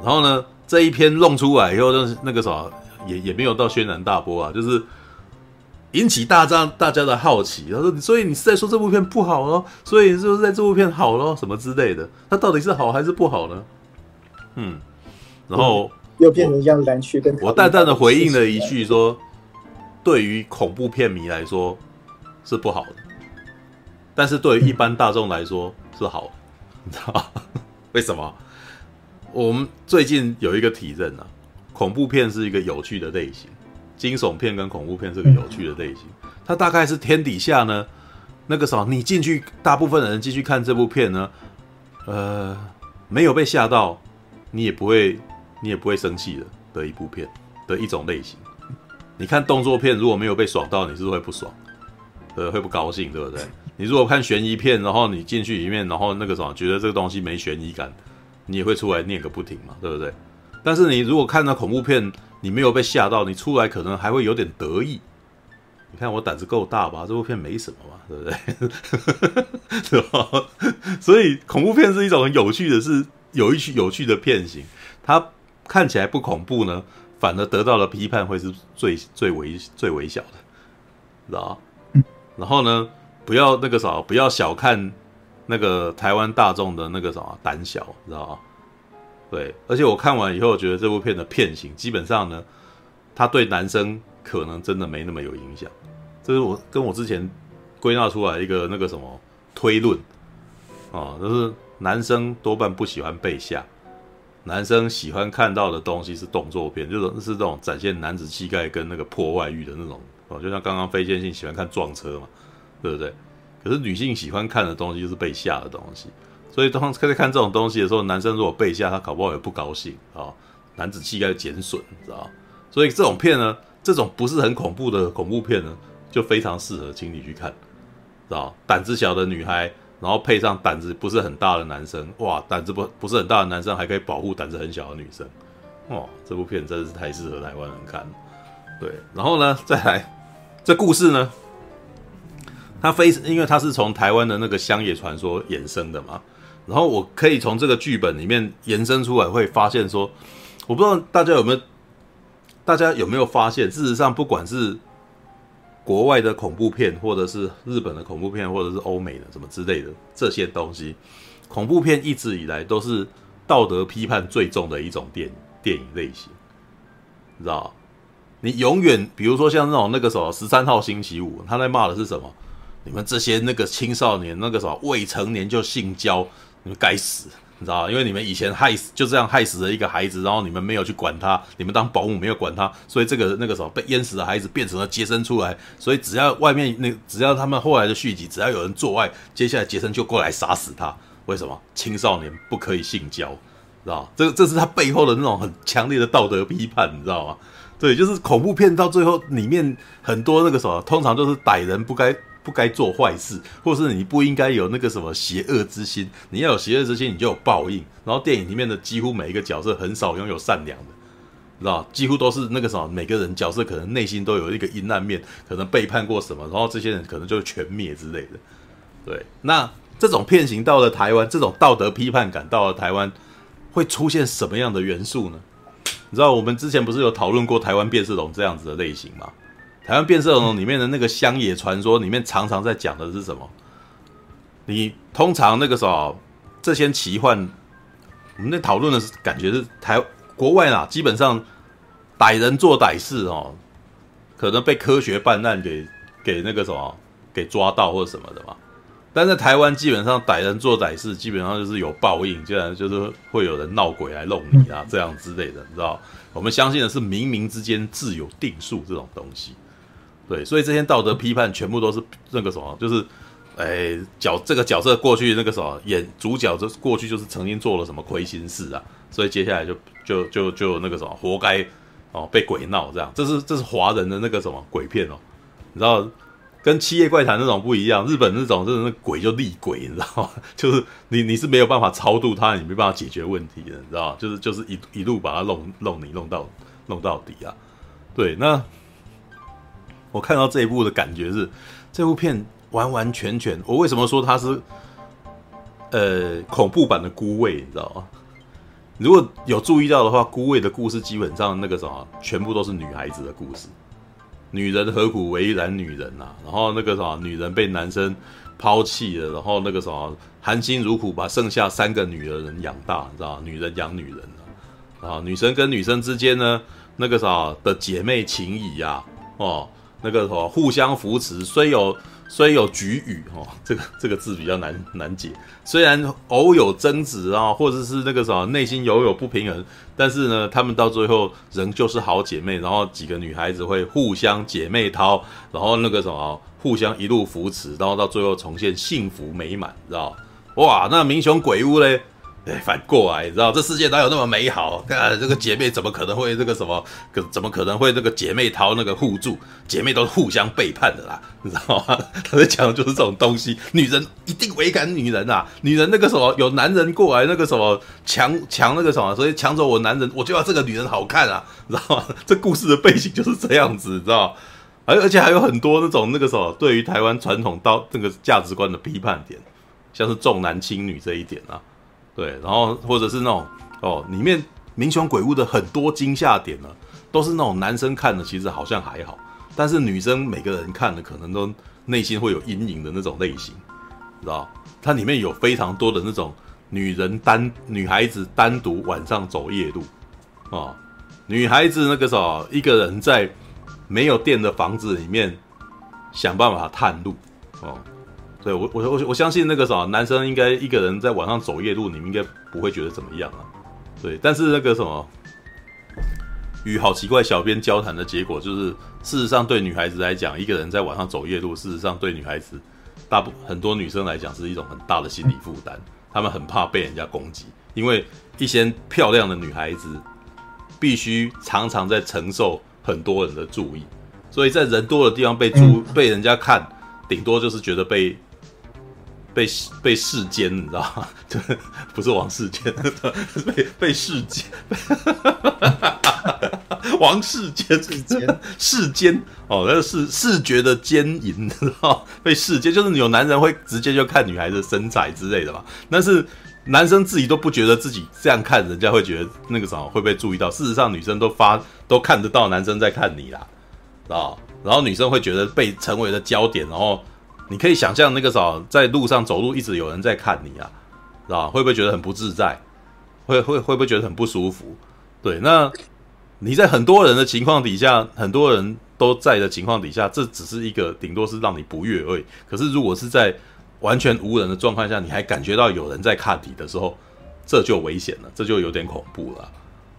然后呢，这一篇弄出来以后，就是那个什么，也也没有到轩然大波啊，就是引起大家大家的好奇。他说：“所以你是在说这部片不好咯？所以是不是在这部片好咯？什么之类的？它到底是好还是不好呢？”嗯，然后又变成像蓝区跟我淡淡的回应了一句说：“对于恐怖片迷来说是不好的，但是对于一般大众来说是好的，你知道吗？为什么？”我们最近有一个体认啊，恐怖片是一个有趣的类型，惊悚片跟恐怖片是个有趣的类型。它大概是天底下呢，那个什么，你进去，大部分人进去看这部片呢，呃，没有被吓到，你也不会，你也不会生气的的一部片的一种类型。你看动作片如果没有被爽到，你是不是会不爽？呃，会不高兴，对不对？你如果看悬疑片，然后你进去里面，然后那个什么，觉得这个东西没悬疑感，你也会出来念个不停嘛，对不对？但是你如果看到恐怖片，你没有被吓到，你出来可能还会有点得意。你看我胆子够大吧？这部片没什么嘛，对不对？是吧？所以恐怖片是一种很有趣的是，有一趣有趣的片型，它看起来不恐怖呢，反而得到的批判会是最最微最微小的，知道？然后呢，不要那个啥，不要小看那个台湾大众的那个什么胆小，你知道吗？对，而且我看完以后，觉得这部片的片型基本上呢，它对男生可能真的没那么有影响。这是我跟我之前归纳出来一个那个什么推论啊，就是男生多半不喜欢被吓，男生喜欢看到的东西是动作片，就是是这种展现男子气概跟那个破坏欲的那种哦，就像刚刚非线性喜欢看撞车嘛，对不对？可是女性喜欢看的东西就是被吓的东西，所以当在看这种东西的时候，男生如果被吓，他搞不好也不高兴啊，男子气概减损，知道？所以这种片呢，这种不是很恐怖的恐怖片呢。就非常适合情侣去看，知道？胆子小的女孩，然后配上胆子不是很大的男生，哇，胆子不不是很大的男生还可以保护胆子很小的女生，哦，这部片真的是太适合台湾人看。对，然后呢，再来这故事呢，它非因为它是从台湾的那个乡野传说衍生的嘛，然后我可以从这个剧本里面延伸出来，会发现说，我不知道大家有没有，大家有没有发现，事实上不管是国外的恐怖片，或者是日本的恐怖片，或者是欧美的什么之类的这些东西，恐怖片一直以来都是道德批判最重的一种电电影类型，你知道？你永远比如说像那种那个什么十三号星期五，他在骂的是什么？你们这些那个青少年，那个什么未成年就性交，你们该死！你知道吗？因为你们以前害死就这样害死了一个孩子，然后你们没有去管他，你们当保姆没有管他，所以这个那个时候被淹死的孩子变成了杰森出来，所以只要外面那只要他们后来的续集，只要有人做爱，接下来杰森就过来杀死他。为什么？青少年不可以性交，知道吗？这这是他背后的那种很强烈的道德批判，你知道吗？对，就是恐怖片到最后里面很多那个什么，通常都是歹人不该。不该做坏事，或是你不应该有那个什么邪恶之心。你要有邪恶之心，你就有报应。然后电影里面的几乎每一个角色很少拥有善良的，知道？几乎都是那个什么，每个人角色可能内心都有一个阴暗面，可能背叛过什么，然后这些人可能就全灭之类的。对，那这种片型到了台湾，这种道德批判感到了台湾，会出现什么样的元素呢？你知道我们之前不是有讨论过台湾变色龙这样子的类型吗？台湾变色龙里面的那个乡野传说里面常常在讲的是什么？你通常那个时候这些奇幻，我们在讨论的是感觉是台国外啦，基本上歹人做歹事哦，可能被科学办案给给那个什么给抓到或者什么的嘛。但在台湾基本上歹人做歹事，基本上就是有报应，竟然就是会有人闹鬼来弄你啊，这样之类的，你知道？我们相信的是冥冥之间自有定数这种东西。对，所以这些道德批判全部都是那个什么，就是，哎，角这个角色过去那个什么演主角，这过去就是曾经做了什么亏心事啊，所以接下来就就就就那个什么，活该哦被鬼闹这样，这是这是华人的那个什么鬼片哦，你知道，跟《七夜怪谈》那种不一样，日本那种就是鬼就厉鬼，你知道吗？就是你你是没有办法超度他，你没办法解决问题的，你知道吗？就是就是一一路把他弄弄你弄到弄到底啊，对，那。我看到这一部的感觉是，这部片完完全全，我为什么说它是，呃，恐怖版的孤味，你知道吗？如果有注意到的话，孤味的故事基本上那个什么，全部都是女孩子的故事，女人何苦为难女人啊？然后那个什么，女人被男生抛弃了，然后那个什么，含辛茹苦把剩下三个女儿人养大，你知道吗？女人养女人啊，啊，女生跟女生之间呢，那个啥的姐妹情谊呀，哦。那个什么互相扶持，虽有虽有齟齬哦，这个这个字比较难难解。虽然偶有争执啊，或者是那个什么内心犹有不平衡，但是呢，他们到最后仍旧是好姐妹。然后几个女孩子会互相姐妹淘，然后那个什么互相一路扶持，然后到最后重现幸福美满，知道哇，那民雄鬼屋嘞，对，反过来，你知道这世界哪有那么美好？看这个姐妹怎么可能会这个什么？可怎么可能会这个姐妹淘那个互助？姐妹都是互相背叛的啦，你知道吗？他在讲的就是这种东西。女人一定违反女人啊！女人那个什么，有男人过来那个什么抢抢那个什么，所以抢走我男人，我就要这个女人好看啊，你知道吗？这故事的背景就是这样子，你知道？而而且还有很多那种那个什么，对于台湾传统到这个价值观的批判点，像是重男轻女这一点啊。对，然后或者是那种哦，里面民雄鬼屋的很多惊吓点呢，都是那种男生看的，其实好像还好，但是女生每个人看的可能都内心会有阴影的那种类型，知道？它里面有非常多的那种女人单女孩子单独晚上走夜路，哦，女孩子那个时候一个人在没有电的房子里面想办法探路，哦。对我我我我相信那个啥，男生应该一个人在晚上走夜路，你们应该不会觉得怎么样啊。对，但是那个什么，与好奇怪小编交谈的结果就是，事实上对女孩子来讲，一个人在晚上走夜路，事实上对女孩子大部很多女生来讲是一种很大的心理负担，她们很怕被人家攻击，因为一些漂亮的女孩子必须常常在承受很多人的注意，所以在人多的地方被注被人家看，顶多就是觉得被。被被世间，你知道吗？就不是王世坚，被被世间，王世坚世间世间哦，那个视视觉的奸淫，知道被世间就是有男人会直接就看女孩子身材之类的嘛。但是男生自己都不觉得自己这样看，人家会觉得那个什么会被注意到。事实上，女生都发都看得到男生在看你啦，啊，然后女生会觉得被成为了焦点，然后。你可以想象那个时候在路上走路，一直有人在看你啊，知道会不会觉得很不自在？会会会不会觉得很不舒服？对，那你在很多人的情况底下，很多人都在的情况底下，这只是一个顶多是让你不悦而已。可是如果是在完全无人的状况下，你还感觉到有人在看你的时候，这就危险了，这就有点恐怖了。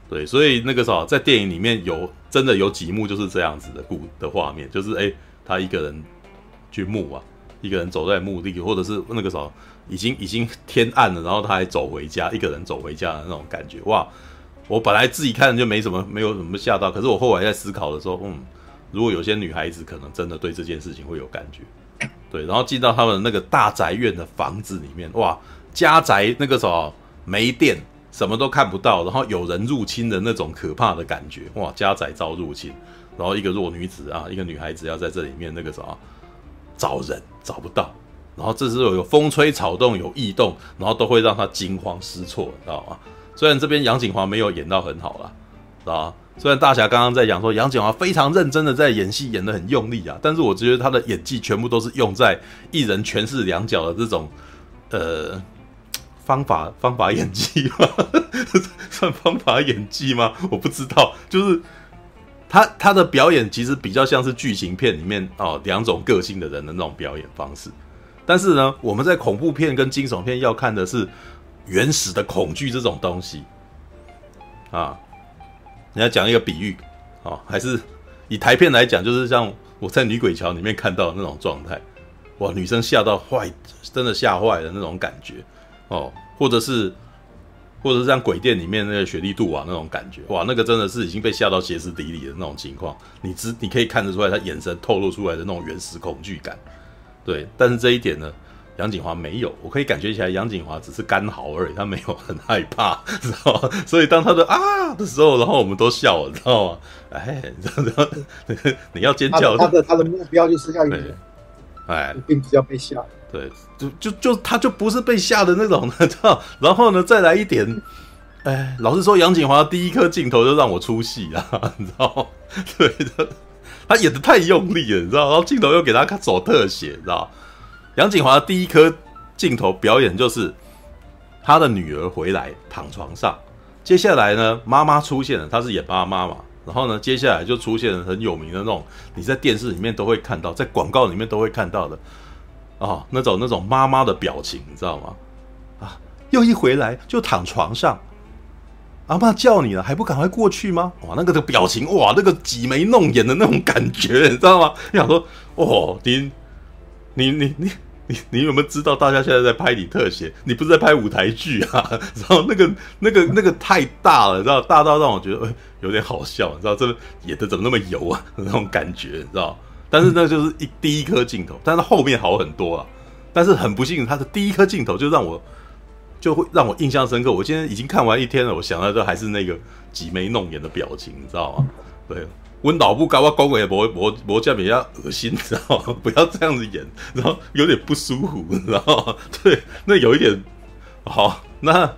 对，所以那个时候在电影里面有真的有几幕就是这样子的故的画面，就是诶，他一个人去墓啊。一个人走在墓地，或者是那个时候已经已经天暗了，然后他还走回家，一个人走回家的那种感觉，哇！我本来自己看就没什么，没有什么吓到，可是我后来在思考的时候，嗯，如果有些女孩子可能真的对这件事情会有感觉，对，然后进到他们那个大宅院的房子里面，哇，家宅那个什么没电，什么都看不到，然后有人入侵的那种可怕的感觉，哇，家宅遭入侵，然后一个弱女子啊，一个女孩子要在这里面那个什么。找人找不到，然后这时候有风吹草动有异动，然后都会让他惊慌失措，知道吗？虽然这边杨景华没有演到很好啦，知道吗？虽然大侠刚刚在讲说杨景华非常认真的在演戏，演得很用力啊，但是我觉得他的演技全部都是用在一人诠释两角的这种呃方法方法演技吗？算方法演技吗？我不知道，就是。他他的表演其实比较像是剧情片里面哦两种个性的人的那种表演方式，但是呢，我们在恐怖片跟惊悚片要看的是原始的恐惧这种东西啊。你要讲一个比喻啊，还是以台片来讲，就是像我在《女鬼桥》里面看到的那种状态，哇，女生吓到坏，真的吓坏的那种感觉哦，或者是。或者是像鬼店里面那个雪莉杜瓦那种感觉，哇，那个真的是已经被吓到歇斯底里的那种情况。你知你可以看得出来，他眼神透露出来的那种原始恐惧感。对，但是这一点呢，杨景华没有。我可以感觉起来，杨景华只是干嚎而已，他没有很害怕，知道吗？所以当他的啊的时候，然后我们都笑了，知道吗？哎，你知道你要尖叫，他的他的目标就是要赢，哎，并不是要被吓。对，就就就他就不是被吓的那种的，知道？然后呢，再来一点，哎，老实说，杨谨华第一颗镜头就让我出戏啊，你知道？对的，他演的太用力了，你知道？然后镜头又给他走特写，你知道？杨谨华第一颗镜头表演就是他的女儿回来躺床上，接下来呢，妈妈出现了，他是演妈妈嘛，然后呢，接下来就出现了很有名的那种，你在电视里面都会看到，在广告里面都会看到的。哦，那种那种妈妈的表情，你知道吗？啊，又一回来就躺床上，阿嬷叫你了，还不赶快过去吗？哇，那个的表情，哇，那个挤眉弄眼的那种感觉，你知道吗？你想说，哦，你你你你你你有没有知道大家现在在拍你特写？你不是在拍舞台剧啊？然后那个那个那个太大了，你知道大到让我觉得、欸、有点好笑，你知道这演的怎么那么油啊？那种感觉，你知道？但是那就是一第一颗镜头，但是后面好很多啊。但是很不幸，他的第一颗镜头就让我就会让我印象深刻。我今天已经看完一天了，我想到的还是那个挤眉弄眼的表情，你知道吗？对。温导不高我讲话，我我我这样比较恶心，你知道吗？不要这样子演，然后有点不舒服，你知道吗？对，那有一点好，那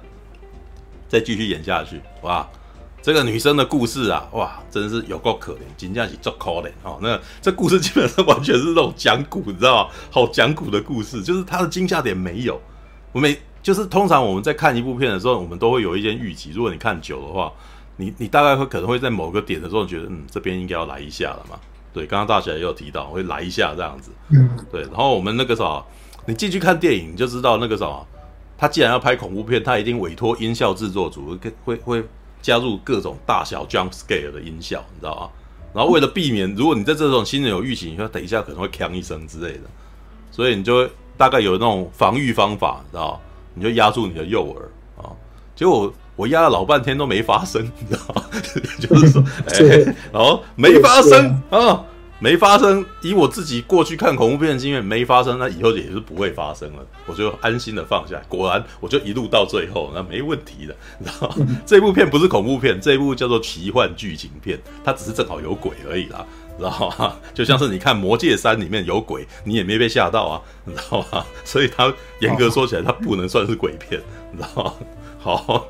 再继续演下去，哇，这个女生的故事啊，哇，真是有够可怜，真的是足可怜哦。那这故事基本上完全是那种讲古，你知道吗？好讲古的故事，就是它的惊吓点没有。我每就是通常我们在看一部片的时候，我们都会有一些预期，如果你看久的话。你你大概会可能会在某个点的时候觉得，嗯，这边应该要来一下了嘛？对，刚刚大侠也有提到会来一下这样子，嗯，对。然后我们那个什么，你进去看电影你就知道那个什么，他既然要拍恐怖片，他一定委托音效制作组会会会加入各种大小 jump scare 的音效，你知道吗？然后为了避免，如果你在这种新人有预警，你说等一下可能会呛一声之类的，所以你就会大概有那种防御方法，你知道吗？你就压住你的右耳啊，结果。我压了老半天都没发生，你知道吗？就是说，哎、欸，然后没发生啊、哦，没发生。以我自己过去看恐怖片的经验，没发生，那以后也是不会发生了。我就安心的放下。果然，我就一路到最后，那没问题的，你知道？这部片不是恐怖片，这部叫做奇幻剧情片，它只是正好有鬼而已啦，知道吗？就像是你看《魔戒三》里面有鬼，你也没被吓到啊，你知道吗？所以它严格说起来，它不能算是鬼片，你知道吗？好。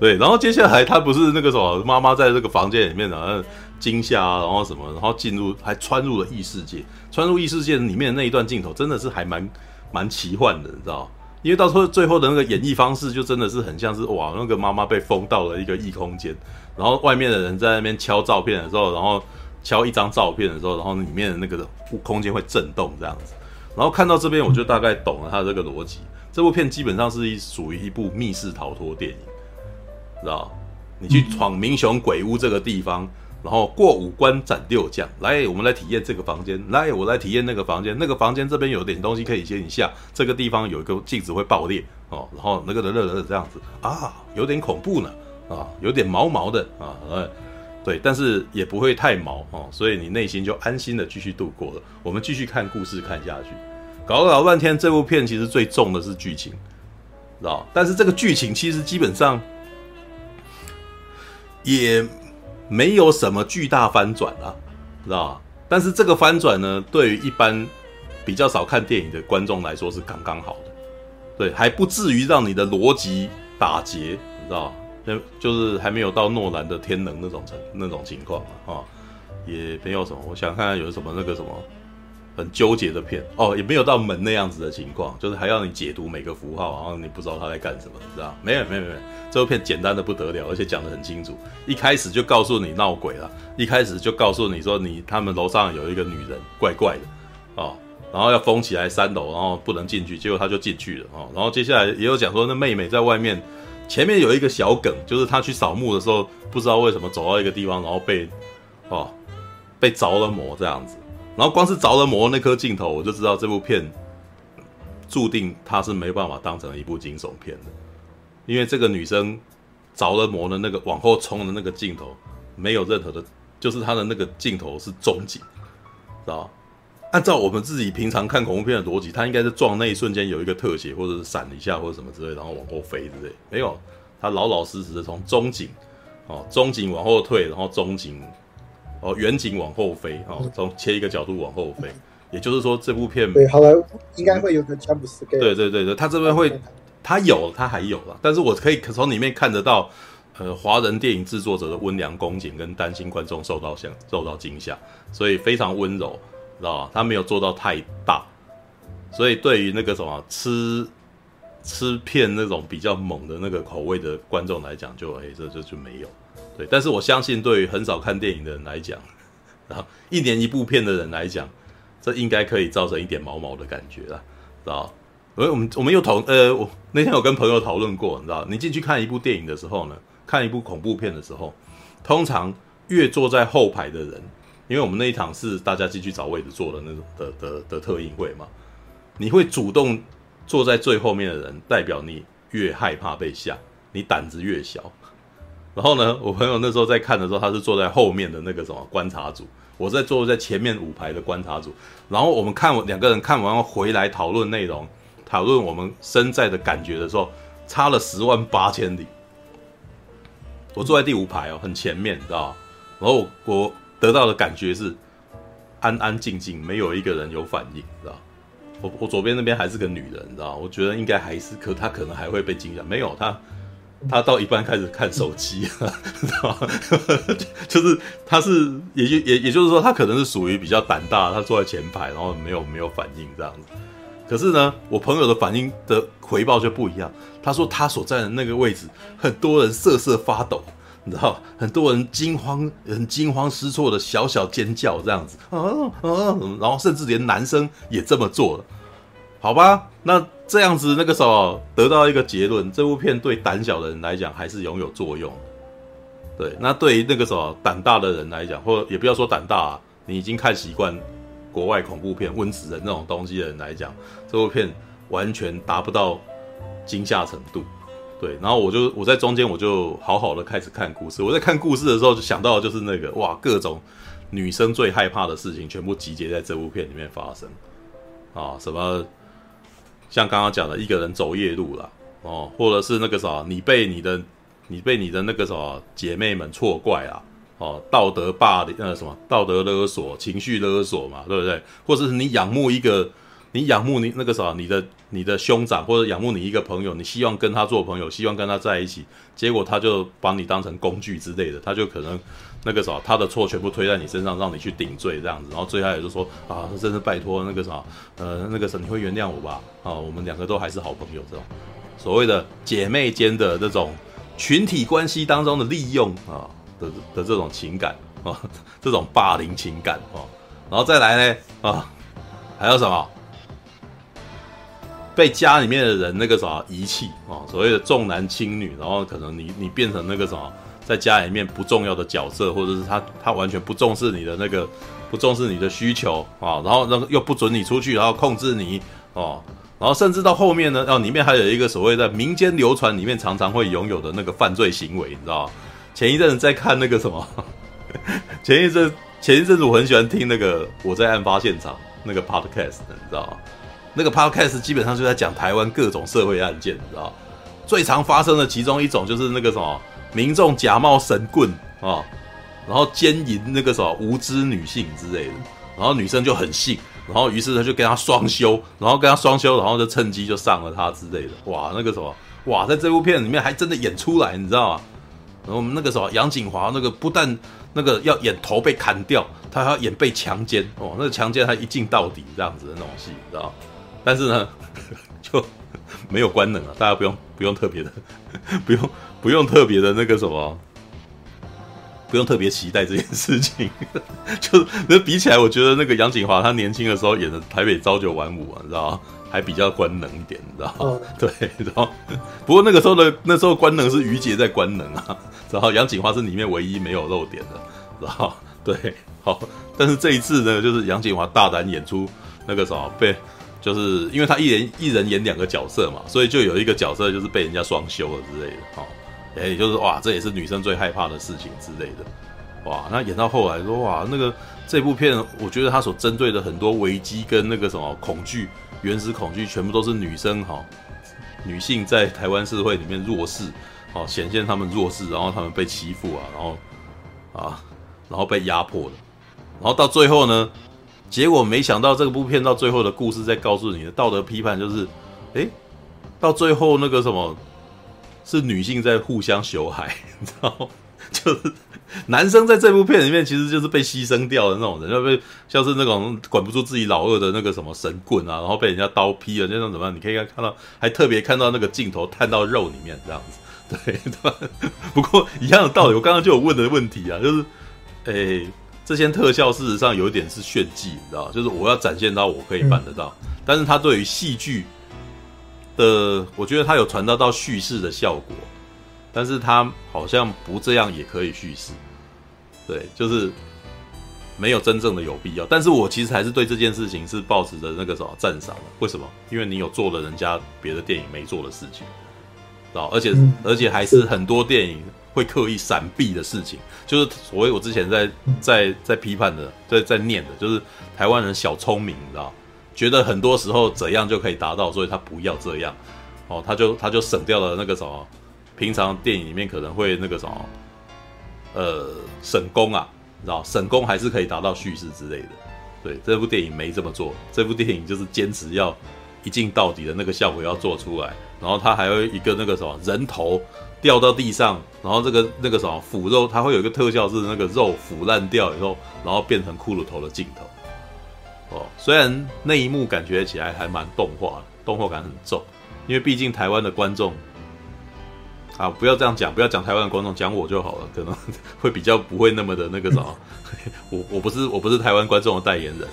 对，然后接下来他不是那个什么妈妈在这个房间里面，然后惊吓啊，然后什么，然后进入还穿入了异世界，穿入异世界里面的那一段镜头真的是还蛮蛮奇幻的，你知道？因为到时候最后的那个演绎方式就真的是很像是哇，那个妈妈被封到了一个异空间，然后外面的人在那边敲照片的时候，然后敲一张照片的时候，然后里面的那个空间会震动这样子，然后看到这边我就大概懂了他这个逻辑。这部片基本上是一属于一部密室逃脱电影。知道，你去闯民雄鬼屋这个地方，然后过五关斩六将，来，我们来体验这个房间，来，我来体验那个房间，那个房间这边有点东西可以接你下，这个地方有一个镜子会爆裂。哦，然后那个的热热这样子。啊，有点恐怖呢。啊，有点毛毛的啊，对，但是也不会太毛。哦，所以你内心就安心的继续度过了。我们继续看故事看下去，搞了老半天，这部片其实最重的是剧情，知道，但是这个剧情其实基本上。也没有什么巨大翻转啊，知道吧？但是这个翻转呢，对于一般比较少看电影的观众来说是刚刚好的，对，还不至于让你的逻辑打结，你知道吧？就是还没有到诺兰的天能那种程那种情况啊，也没有什么。我想看看有什么那个什么。很纠结的片哦，也没有到门那样子的情况，就是还要你解读每个符号，然后你不知道他在干什么，你知道？没有没有没有，这部片简单的不得了，而且讲的很清楚，一开始就告诉你闹鬼了，一开始就告诉你说你他们楼上有一个女人怪怪的哦，然后要封起来三楼，然后不能进去，结果他就进去了哦，然后接下来也有讲说那妹妹在外面，前面有一个小梗，就是他去扫墓的时候，不知道为什么走到一个地方，然后被哦被着了魔这样子。然后光是着了魔那颗镜头，我就知道这部片注定它是没办法当成一部惊悚片的，因为这个女生着了魔的那个往后冲的那个镜头，没有任何的，就是她的那个镜头是中景，知道？按照我们自己平常看恐怖片的逻辑，她应该是撞那一瞬间有一个特写，或者是闪一下或者什么之类，然后往后飞之类，没有，她老老实实的从中景，哦，中景往后退，然后中景。哦，远景往后飞，哦，从切一个角度往后飞，也就是说，这部片对，好莱坞应该会有个 jump scare。对对对对，他这边会，他有，他还有了，但是我可以从里面看得到，呃，华人电影制作者的温良恭俭跟担心观众受到想受到惊吓，所以非常温柔，知道吧？他没有做到太大，所以对于那个什么吃吃片那种比较猛的那个口味的观众来讲，就哎，这这就没有。对，但是我相信，对于很少看电影的人来讲，然后一年一部片的人来讲，这应该可以造成一点毛毛的感觉了，知道？而我们我们又讨呃，我那天有跟朋友讨论过，你知道？你进去看一部电影的时候呢，看一部恐怖片的时候，通常越坐在后排的人，因为我们那一场是大家进去找位置坐的那种的的的特映会嘛，你会主动坐在最后面的人，代表你越害怕被吓，你胆子越小。然后呢，我朋友那时候在看的时候，他是坐在后面的那个什么观察组，我在坐在前面五排的观察组。然后我们看两个人看完回来讨论内容，讨论我们身在的感觉的时候，差了十万八千里。我坐在第五排哦，很前面，你知道？然后我得到的感觉是安安静静，没有一个人有反应，知道？我我左边那边还是个女人，你知道？我觉得应该还是，可她可能还会被惊吓，没有她。他到一半开始看手机，知道吗？就是他是，也就也也就是说，他可能是属于比较胆大，他坐在前排，然后没有没有反应这样子。可是呢，我朋友的反应的回报就不一样。他说他所在的那个位置，很多人瑟瑟发抖，你知道，很多人惊慌，很惊慌失措的小小尖叫这样子，啊啊，然后甚至连男生也这么做了。好吧，那这样子那个时候得到一个结论，这部片对胆小的人来讲还是拥有作用。对，那对于那个时候胆大的人来讲，或者也不要说胆大啊，你已经看习惯国外恐怖片、温子仁那种东西的人来讲，这部片完全达不到惊吓程度。对，然后我就我在中间我就好好的开始看故事。我在看故事的时候就想到就是那个哇，各种女生最害怕的事情全部集结在这部片里面发生啊，什么？像刚刚讲的，一个人走夜路了哦，或者是那个啥，你被你的你被你的那个什么姐妹们错怪啊，哦，道德霸凌，呃，什么道德勒索、情绪勒索嘛，对不对？或者是你仰慕一个，你仰慕你那个啥，你的你的兄长，或者仰慕你一个朋友，你希望跟他做朋友，希望跟他在一起，结果他就把你当成工具之类的，他就可能。那个啥，他的错全部推在你身上，让你去顶罪这样子，然后最后也就说啊，真是拜托那个啥，呃，那个啥，你会原谅我吧？啊，我们两个都还是好朋友，这种所谓的姐妹间的这种群体关系当中的利用啊的的这种情感啊，这种霸凌情感啊，然后再来呢啊，还有什么？被家里面的人那个啥遗弃啊，所谓的重男轻女，然后可能你你变成那个什么？在家里面不重要的角色，或者是他他完全不重视你的那个，不重视你的需求啊，然后那个又不准你出去，然后控制你哦，然后甚至到后面呢，哦，里面还有一个所谓的民间流传里面常常会拥有的那个犯罪行为，你知道吗？前一阵子在看那个什么，前一阵前一阵子我很喜欢听那个我在案发现场那个 podcast，你知道吗？那个 podcast 基本上就在讲台湾各种社会案件，你知道？最常发生的其中一种就是那个什么。民众假冒神棍啊，然后奸淫那个什么无知女性之类的，然后女生就很信，然后于是他就跟他双修，然后跟他双修，然后就趁机就上了他之类的。哇，那个什么，哇，在这部片里面还真的演出来，你知道吗？然后我们那个什么杨景华那个不但那个要演头被砍掉，他还要演被强奸哦，那个强奸他一镜到底这样子的那种戏，你知道？但是呢，就没有官能啊，大家不用不用特别的，不用。不用特别的那个什么，不用特别期待这件事情，就那比起来，我觉得那个杨景华他年轻的时候演的《台北朝九晚五》啊，你知道吗？还比较官能一点，你知道 对，然后不过那个时候的那时候官能是于杰在官能啊，然后杨景华是里面唯一没有露点的，然后对，好，但是这一次呢，就是杨景华大胆演出那个什么被。就是因为他一人一人演两个角色嘛，所以就有一个角色就是被人家双修了之类的，哦，也就是哇，这也是女生最害怕的事情之类的，哇，那演到后来说哇，那个这部片我觉得他所针对的很多危机跟那个什么恐惧、原始恐惧，全部都是女生哈，女性在台湾社会里面弱势，哦，显现她们弱势，然后她们被欺负啊，然后啊，然后被压迫的，然后到最后呢。结果没想到这部片到最后的故事在告诉你的道德批判就是，诶，到最后那个什么，是女性在互相羞害，你知道吗？就是男生在这部片里面其实就是被牺牲掉的那种人，就被像是那种管不住自己老二的那个什么神棍啊，然后被人家刀劈了那种怎么样？你可以看到，还特别看到那个镜头探到肉里面这样子，对对吧？不过一样的道理，我刚刚就有问的问题啊，就是，诶。这些特效事实上有一点是炫技，你知道，就是我要展现到我可以办得到，嗯、但是他对于戏剧的，我觉得它有传达到叙事的效果，但是它好像不这样也可以叙事，对，就是没有真正的有必要。但是我其实还是对这件事情是抱持着那个什么赞赏的。为什么？因为你有做了人家别的电影没做的事情，知道？而且、而且还是很多电影会刻意闪避的事情，就是所谓我之前在在在批判的，在在念的，就是台湾人小聪明，你知道？觉得很多时候怎样就可以达到，所以他不要这样，哦，他就他就省掉了那个什么，平常电影里面可能会那个什么，呃，省工啊，你知道，省工还是可以达到叙事之类的。对，这部电影没这么做，这部电影就是坚持要一镜到底的那个效果要做出来，然后他还有一个那个什么人头掉到地上，然后这个那个什么腐肉，它会有一个特效是那个肉腐烂掉以后，然后变成骷髅头的镜头。哦，虽然那一幕感觉起来还蛮动画的，动画感很重，因为毕竟台湾的观众啊，不要这样讲，不要讲台湾的观众，讲我就好了，可能会比较不会那么的那个什么，我 我不是我不是台湾观众的代言人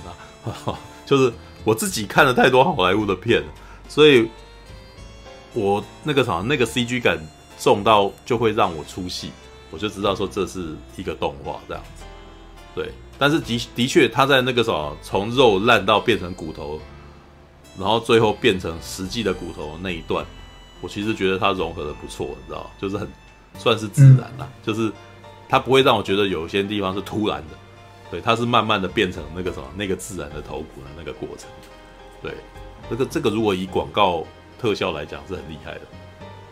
啊，就是我自己看了太多好莱坞的片，所以我那个啥那个 CG 感重到就会让我出戏，我就知道说这是一个动画这样子，对。但是的的确，他在那个什么从肉烂到变成骨头，然后最后变成实际的骨头那一段，我其实觉得它融合的不错，你知道，就是很算是自然啦，就是它不会让我觉得有些地方是突然的，对，它是慢慢的变成那个什么那个自然的头骨的那个过程，对，这个这个如果以广告特效来讲是很厉害的，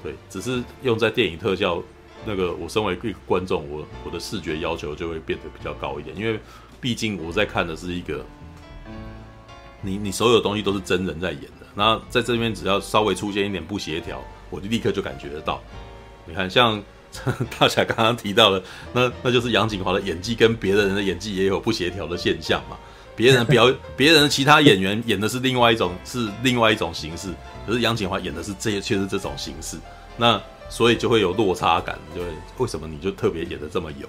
对，只是用在电影特效。那个，我身为一个观众，我我的视觉要求就会变得比较高一点，因为毕竟我在看的是一个，你你所有东西都是真人在演的，那在这边只要稍微出现一点不协调，我就立刻就感觉得到。你看，像 大侠刚刚提到的，那那就是杨景华的演技跟别的人的演技也有不协调的现象嘛。别人表 别人的其他演员演的是另外一种是另外一种形式，可是杨景华演的是这些却是这种形式，那。所以就会有落差感，就会为什么你就特别演的这么油，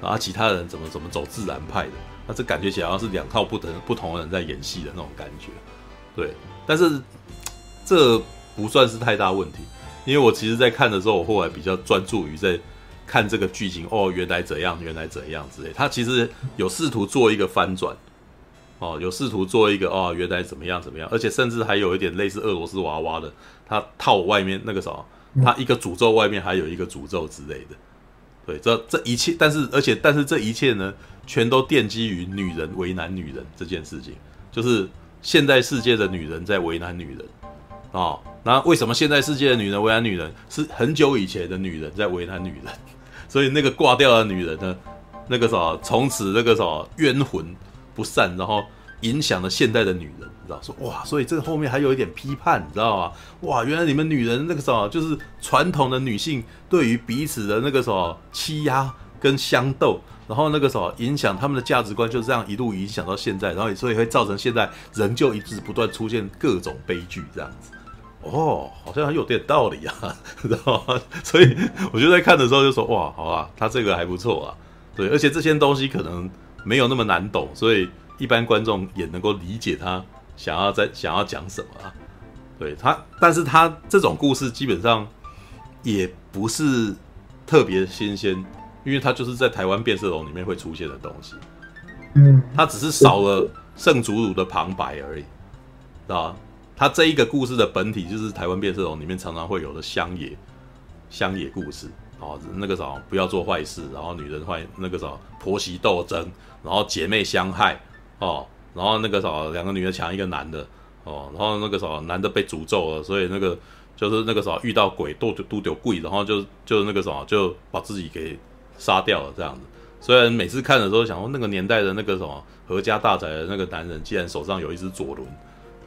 然后其他人怎么怎么走自然派的？那这感觉起来好像是两套不同不同的人在演戏的那种感觉，对。但是这不算是太大问题，因为我其实，在看的时候，我后来比较专注于在看这个剧情，哦，原来怎样，原来怎样之类。他其实有试图做一个翻转，哦，有试图做一个哦，原来怎么样怎么样，而且甚至还有一点类似俄罗斯娃娃的，他套外面那个什么。他一个诅咒外面还有一个诅咒之类的，对，这这一切，但是而且但是这一切呢，全都奠基于女人为难女人这件事情，就是现代世界的女人在为难女人啊、哦。那为什么现代世界的女人为难女人？是很久以前的女人在为难女人，所以那个挂掉的女人呢，那个啥，从此那个啥冤魂不散，然后影响了现代的女人。知道说哇，所以这个后面还有一点批判，你知道吗？哇，原来你们女人那个时候就是传统的女性对于彼此的那个什么欺压跟相斗，然后那个时候影响他们的价值观，就这样一路影响到现在，然后所以会造成现在仍旧一直不断出现各种悲剧这样子。哦，好像很有点道理啊，知道吗？所以我就在看的时候就说哇，好啊，他这个还不错啊，对，而且这些东西可能没有那么难懂，所以一般观众也能够理解他。想要在想要讲什么啊？对他，但是他这种故事基本上也不是特别新鲜，因为他就是在台湾变色龙里面会出现的东西。嗯，他只是少了圣祖鲁的旁白而已，啊，他这一个故事的本体就是台湾变色龙里面常常会有的乡野乡野故事哦，那个啥不要做坏事，然后女人坏那个啥婆媳斗争，然后姐妹相害哦。然后那个啥，两个女的抢一个男的，哦，然后那个啥，男的被诅咒了，所以那个就是那个啥，遇到鬼都都丢鬼，然后就就那个啥，就把自己给杀掉了这样子。虽然每次看的时候想说，那个年代的那个什么何家大宅的那个男人，竟然手上有一只左轮，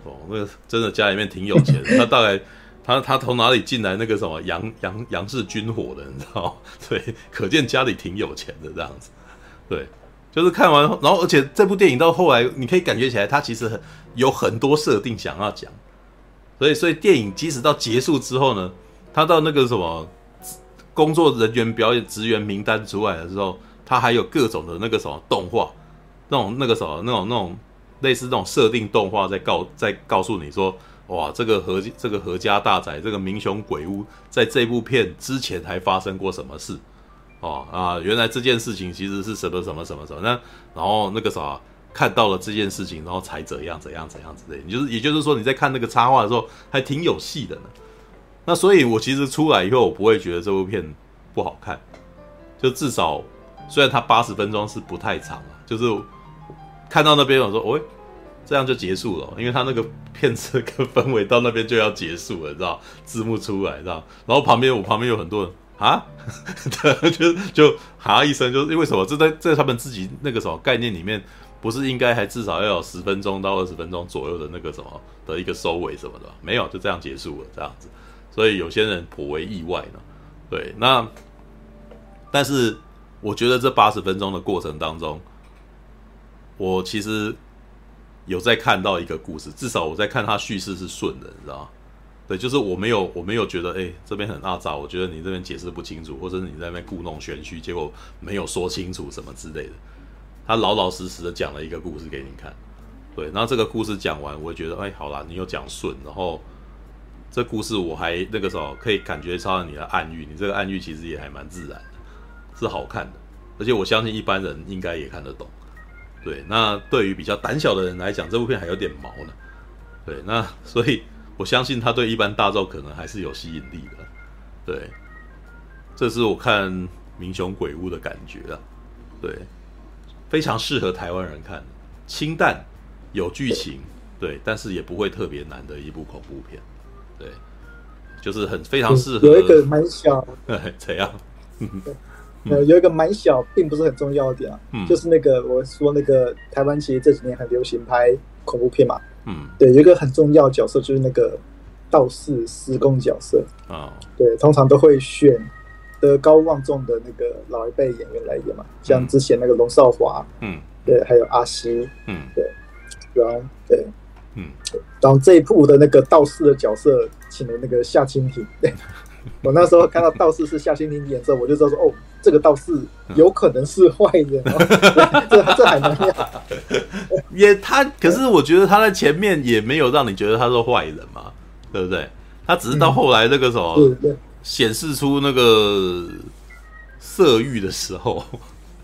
哦，那个真的家里面挺有钱的。他大概他他从哪里进来那个什么杨杨杨氏军火的，你知道吗？对，可见家里挺有钱的这样子，对。就是看完，然后而且这部电影到后来，你可以感觉起来，它其实很有很多设定想要讲，所以所以电影即使到结束之后呢，它到那个什么工作人员表演职员名单出来的时候，它还有各种的那个什么动画，那种那个什么那种那种类似那种设定动画在告在告诉你说，哇，这个阖这个何家大宅这个民雄鬼屋，在这部片之前还发生过什么事？哦啊，原来这件事情其实是什么什么什么什么，那然后那个啥看到了这件事情，然后才怎样怎样怎样之类，你就是也就是说你在看那个插画的时候还挺有戏的呢。那所以，我其实出来以后，我不会觉得这部片不好看，就至少虽然它八十分钟是不太长啊，就是看到那边我说，喂、哦，这样就结束了，因为它那个片子跟氛围到那边就要结束了，知道？字幕出来，知道？然后旁边我旁边有很多人啊，就就哈一声，就是因为什么？这在在他们自己那个什么概念里面，不是应该还至少要有十分钟到二十分钟左右的那个什么的一个收尾什么的？没有，就这样结束了，这样子。所以有些人颇为意外呢，对，那但是我觉得这八十分钟的过程当中，我其实有在看到一个故事，至少我在看他叙事是顺的，你知道吗？对，就是我没有我没有觉得，哎，这边很阿杂，我觉得你这边解释不清楚，或者是你在那边故弄玄虚，结果没有说清楚什么之类的。他老老实实的讲了一个故事给你看，对，然后这个故事讲完，我觉得，哎，好啦，你有讲顺，然后。这故事我还那个时候可以感觉到你的暗喻，你这个暗喻其实也还蛮自然的，是好看的，而且我相信一般人应该也看得懂。对，那对于比较胆小的人来讲，这部片还有点毛呢。对，那所以我相信他对一般大众可能还是有吸引力的。对，这是我看《民雄鬼屋》的感觉啊。对，非常适合台湾人看，清淡有剧情，对，但是也不会特别难的一部恐怖片。对，就是很非常适合。有一个蛮小，怎样？呃，有一个蛮小，并不是很重要的点啊。嗯，就是那个我说那个台湾其实这几年很流行拍恐怖片嘛。嗯，对，有一个很重要角色就是那个道士施工角色啊。对，通常都会选德高望重的那个老一辈演员来演嘛，像之前那个龙少华，嗯，对，还有阿西，嗯，对，然后对。嗯，然后这一部的那个道士的角色，请了那个夏青婷。对，我那时候看到道士是夏青婷演的时候，我就知道说，哦，这个倒是有可能是坏人哦。这这还能样？也他，可是我觉得他在前面也没有让你觉得他是坏人嘛，对不对？他只是到后来那个什么显示出那个色欲的时候。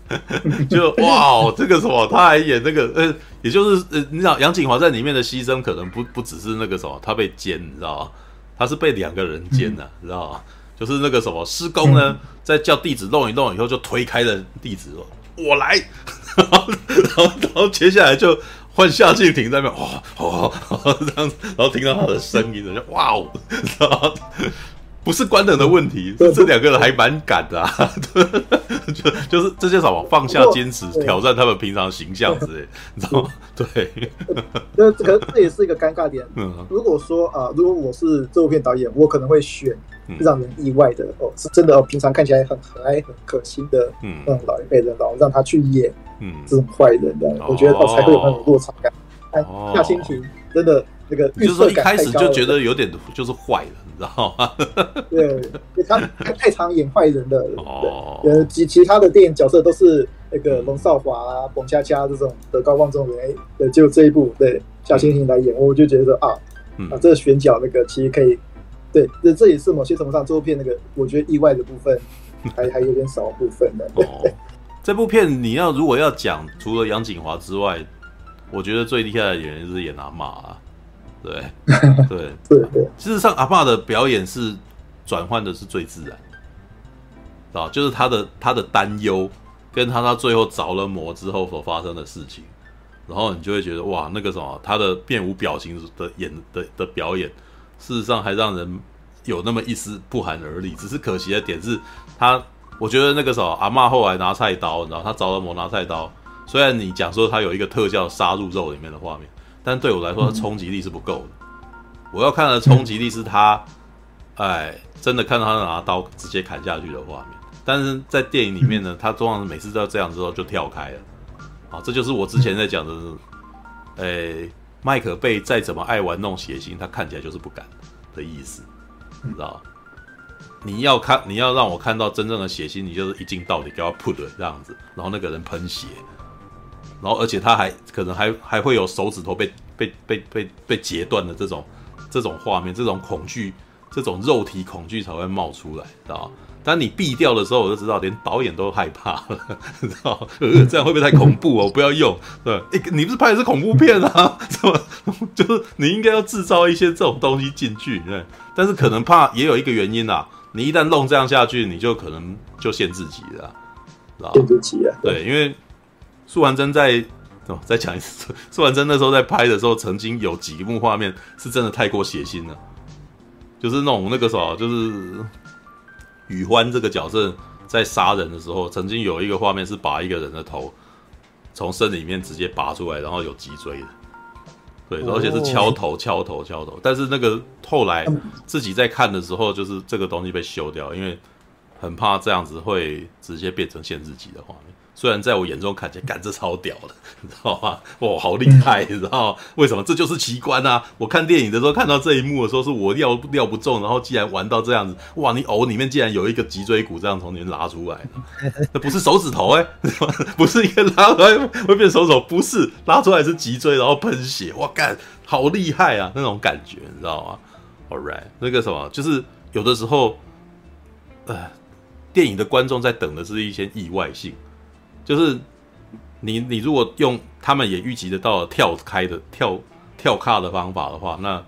就哇，这个什么，他还演那个呃，也就是呃，你知道杨景华在里面的牺牲可能不不只是那个什么，他被奸，你知道吗？他是被两个人奸的，你知道吗？就是那个什么施工呢，再叫弟子弄一弄以后，就推开了弟子说：“我来。”然后然后然后接下来就换夏静婷在那边哇哇这样子，然后听到他的声音，就哇哦，然后。不是官能的问题，是这两个人还蛮敢的啊！就就是这些什么放下坚持，挑战他们平常形象之类，你知道吗？对，那可能这也是一个尴尬点。嗯如果说啊，如果我是这部片导演，我可能会选让人意外的哦，是真的哦，平常看起来很和蔼、很可亲的嗯老一辈人，然后让他去演嗯这种坏人的，我觉得哦才会有那种落差感。哎，夏青婷真的那个就是说一开始就觉得有点就是坏了。知道吗？对，他他太常演坏人了。哦，呃，其其他的电影角色都是那个龙少华啊、冯恰恰这种德高望重的人，对，就这一部对小星星来演，我就觉得啊，啊，这个选角那个其实可以，对，这这也是某些程度上这部片那个我觉得意外的部分，还还有点少部分的。哦，这部片你要如果要讲，除了杨景华之外，我觉得最厉害的演员就是演阿嬷啊。对对对对，事实上，阿爸的表演是转换的是最自然，啊，就是他的他的担忧，跟他他最后着了魔之后所发生的事情，然后你就会觉得哇，那个什么，他的面无表情的演的的表演，事实上还让人有那么一丝不寒而栗。只是可惜的点是，他我觉得那个时候阿嬷后来拿菜刀，然后他着了魔拿菜刀，虽然你讲说他有一个特效杀入肉里面的画面。但对我来说，冲击力是不够的。我要看的冲击力是他，哎，真的看到他拿刀直接砍下去的画面。但是在电影里面呢，他通常每次都要这样之后就跳开了。啊，这就是我之前在讲的是，哎，麦克贝再怎么爱玩弄血腥，他看起来就是不敢的意思，你知道？你要看，你要让我看到真正的血腥，你就是一镜到底给我 put 这样子，然后那个人喷血。然后，而且他还可能还还会有手指头被被被被被截断的这种这种画面，这种恐惧，这种肉体恐惧才会冒出来，知道吗？当你避掉的时候，我就知道连导演都害怕了，知道？呃，这样会不会太恐怖哦？不要用，对，欸，你不是拍的是恐怖片啊？怎么？就是你应该要制造一些这种东西进去，对。但是可能怕也有一个原因啊，你一旦弄这样下去，你就可能就限制级了，知道？限制级啊，对，因为素还真在哦，再讲一次，素还真那时候在拍的时候，曾经有几幕画面是真的太过血腥了，就是那种那个什么，就是。宇欢这个角色在杀人的时候，曾经有一个画面是把一个人的头从身里面直接拔出来，然后有脊椎的，对，而且是敲头、敲头、敲头。但是那个后来自己在看的时候，就是这个东西被修掉，因为很怕这样子会直接变成限制级的画面。虽然在我眼中看起来，干这超屌的，你知道吗？哇，好厉害，你知道？为什么？这就是奇观啊！我看电影的时候看到这一幕的时候，是我料料不中，然后既然玩到这样子，哇！你偶里面竟然有一个脊椎骨这样从里面拉出来的，那不是手指头哎，不是一个拉出来会变手指头，不是拉出来是脊椎，然后喷血，哇干，好厉害啊！那种感觉，你知道吗？All right，那个什么，就是有的时候，呃，电影的观众在等的是一些意外性。就是你，你如果用他们也预计得到跳开的跳跳卡的方法的话，那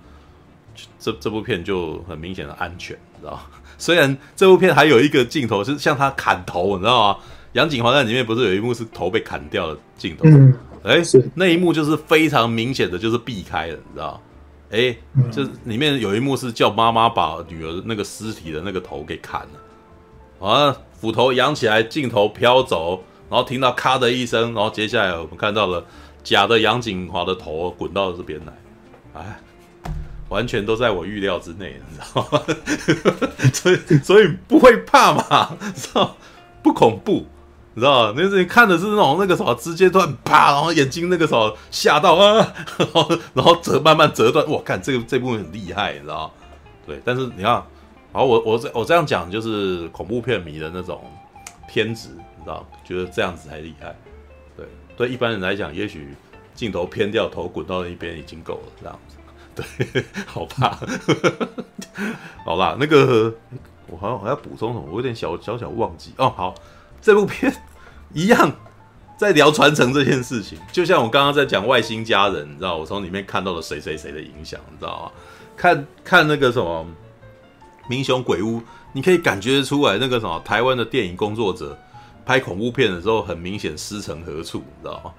这这部片就很明显的安全，你知道？虽然这部片还有一个镜头是像他砍头，你知道吗？杨景华在里面不是有一幕是头被砍掉的镜头？嗯，哎，那一幕就是非常明显的就是避开了，你知道？哎，就是里面有一幕是叫妈妈把女儿那个尸体的那个头给砍了，啊，斧头扬起来，镜头飘走。然后听到咔的一声，然后接下来我们看到了假的杨景华的头滚到这边来，哎，完全都在我预料之内，你知道吗？所 以所以不会怕嘛，知道不恐怖，你知道吗？那是你看的是那种那个什么，直接断啪，然后眼睛那个什么吓到啊，然后然后折慢慢折断，我看这个这部分很厉害，你知道？对，但是你看，然后我我我这样讲就是恐怖片迷的那种偏执。道觉得这样子才厉害，对对，一般人来讲，也许镜头偏掉，头滚到那一边已经够了，这样子，对，好怕，好啦，那个我好像还要补充什么，我有点小小小忘记哦。好，这部片一样在聊传承这件事情，就像我刚刚在讲外星家人，你知道，我从里面看到了谁谁谁的影响，你知道吗？看看那个什么民雄鬼屋，你可以感觉出来，那个什么台湾的电影工作者。拍恐怖片的时候，很明显师承何处，你知道吗？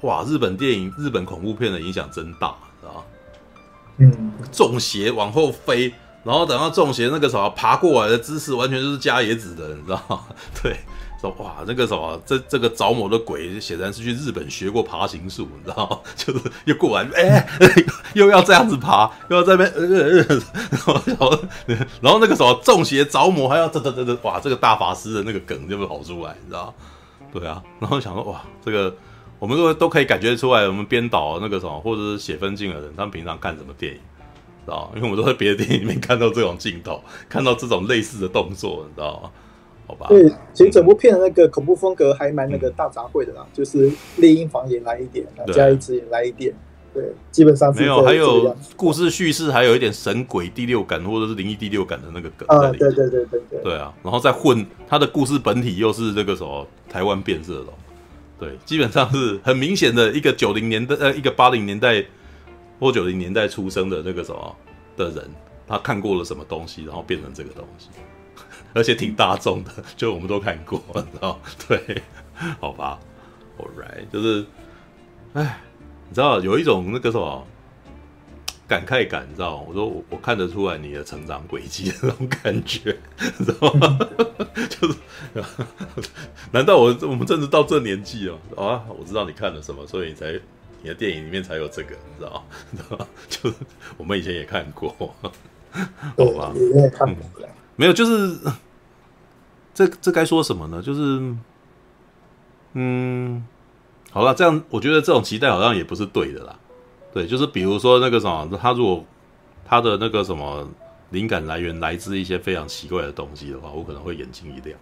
哇，日本电影、日本恐怖片的影响真大，知道吗？嗯，中邪往后飞，然后等到中邪那个什么爬过来的姿势，完全就是加野子的，你知道吗？对。说哇，那个什么，这这个着魔的鬼显然是去日本学过爬行术，你知道？就是又过来，哎、又要这样子爬，又要在那边，呃，然后然后那个什么中邪着魔，还要这这这这，哇，这个大法师的那个梗就会跑出来，你知道？对啊，然后想说哇，这个我们都都可以感觉出来，我们编导那个什么，或者是写分镜的人，他们平常看什么电影，知道？因为我们都在别的电影里面看到这种镜头，看到这种类似的动作，你知道吗？对，其实整部片的那个恐怖风格还蛮那个大杂烩的啦，嗯、就是猎鹰房也来一点，加一只也来一点，对，基本上是没有，还有故事叙事还有一点神鬼第六感或者是灵异第六感的那个梗在里面。啊，对对对对对，对啊，然后再混他的故事本体又是这个什么台湾变色龙，对，基本上是很明显的一个九零年代呃一个八零年代或九零年代出生的那个什么的人，他看过了什么东西，然后变成这个东西。而且挺大众的，就我们都看过，你知道？对，好吧，All right，就是，哎，你知道有一种那个什么感慨感，你知道？我说我我看得出来你的成长轨迹的那种感觉，你知道吗？就是，难道我我们真的到这年纪了啊？我知道你看了什么，所以你才你的电影里面才有这个，你知道？你知道吗？就是我们以前也看过，好吧？也看过。嗯没有，就是 这这该说什么呢？就是，嗯，好了，这样我觉得这种期待好像也不是对的啦。对，就是比如说那个什么，他如果他的那个什么灵感来源来自一些非常奇怪的东西的话，我可能会眼睛一亮，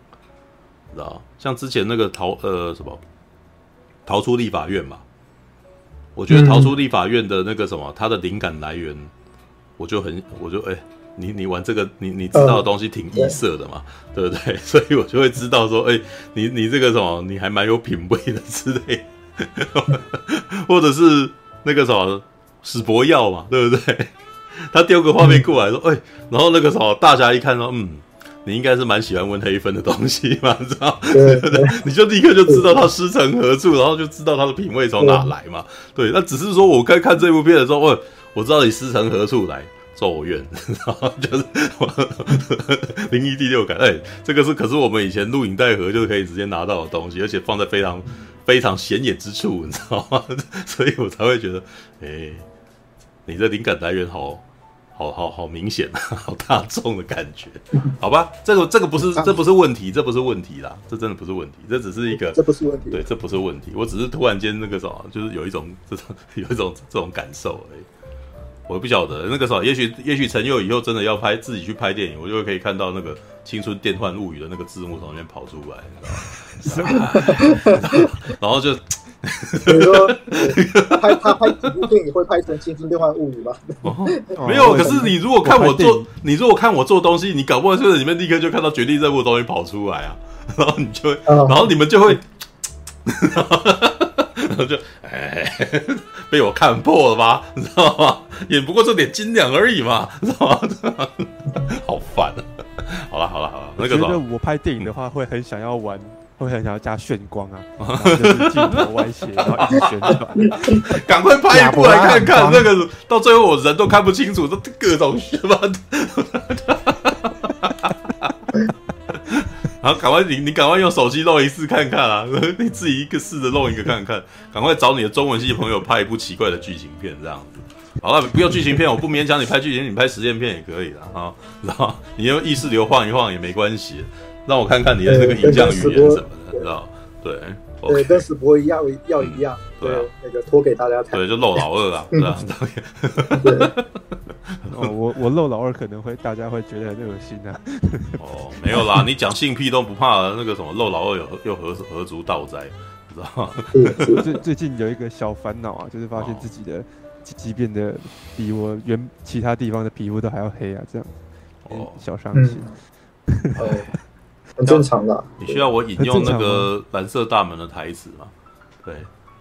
知道？像之前那个逃呃什么逃出立法院嘛，我觉得逃出立法院的那个什么，他的灵感来源，我就很我就哎。你你玩这个，你你知道的东西挺异色的嘛，嗯、对不对？所以我就会知道说，哎、欸，你你这个什么，你还蛮有品味的之类的，或者是那个什么史博耀嘛，对不对？他丢个画面过来说，哎、然后那个什么大侠一看说，嗯。你应该是蛮喜欢温黑分的东西嘛，知道？对，对，对，你就立刻就知道他师承何处，然后就知道他的品味从哪来嘛。对，那只是说我该看这部片的时候，我我知道你师承何处来，咒怨，然 后就是 灵异第六感。哎、欸，这个是可是我们以前录影带盒就是可以直接拿到的东西，而且放在非常非常显眼之处，你知道吗？所以我才会觉得，哎、欸，你的灵感来源好。好好好明显，好大众的感觉，好吧？这个这个不是这不是问题，这不是问题啦，这真的不是问题，这只是一个，这不是问题，对，这不是问题。我只是突然间那个什么，就是有一种这种有一种这种感受而已。我不晓得那个什么，也许也许陈佑以后真的要拍自己去拍电影，我就可以看到那个《青春电幻物语》的那个字幕从那边跑出来，你知道吗？然后就。比如说，拍他拍几部电影会拍成《青春电幻物语》吗？哦，没有。可是你如果看我做，你如果看我做东西，你搞不好就在里面立刻就看到《绝地任务》东西跑出来啊，然后你就会，然后你们就会，然后就哎，被我看破了吧？你知道吗？也不过这点斤两而已嘛，知道吗？好烦啊！好了好了好了，那个觉得我拍电影的话会很想要玩。会很想要加炫光啊，就是镜头歪斜，然后一直旋转。赶快拍一部来看看，那个到最后我人都看不清楚，这各种旋吧。然后赶快你你赶快用手机弄一次看看啊，你自己一个试着弄一个看看。赶快找你的中文系朋友拍一部奇怪的剧情片，这样子。好了，不用剧情片，我不勉强你拍剧情，你拍实验片也可以的啊。然后你用意识流晃一晃也没关系。让我看看你的那个影像语言什么的，知道？对，对，跟史博一样，要一样。对，那个拖给大家看。对，就露老二啊，对 哦，我我露老二可能会大家会觉得很恶心啊。哦，没有啦，你讲性癖都不怕那个什么漏老二有又何何足道哉，你知道吗？最最近有一个小烦恼啊，就是发现自己的鸡鸡变得比我原其他地方的皮肤都还要黑啊，这样哦，小伤心。很正常的。你需要我引用那个蓝色大门的台词吗？对，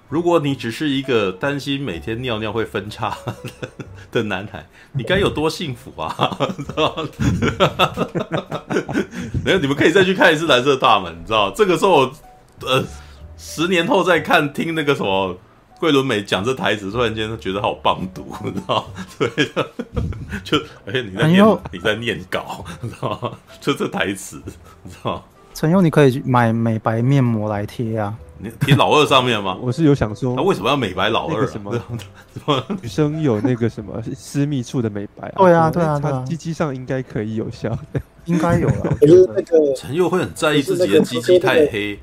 如果你只是一个担心每天尿尿会分叉 的男孩，你该有多幸福啊！没有，你们可以再去看一次蓝色大门，你知道？这个时候我，呃，十年后再看，听那个什么。桂纶镁讲这台词，突然间觉得好棒读，你知道？对，就而且你在念，佑你在念稿，你知道吗？就这台词，你知道？陈佑，你可以买美白面膜来贴啊！你贴老二上面吗？我是有想说，那为什么要美白老二？什么？女生有那个什么私密处的美白？对啊，对啊，他鸡鸡上应该可以有效，应该有了。可是那个陈佑会很在意自己的鸡鸡太黑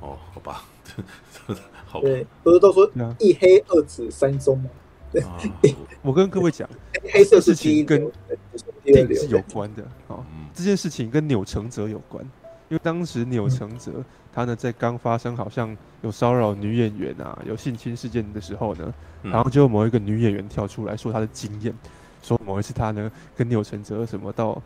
哦，好吧。对，不是都说一黑二紫三棕吗？对，我跟各位讲，黑色事情跟电影是有关的。哦，这件事情跟钮承泽有关，因为当时钮承泽他呢在刚发生好像有骚扰女演员啊、有性侵事件的时候呢，然后就某一个女演员跳出来说她的经验，说某一次她呢跟钮承泽什么到。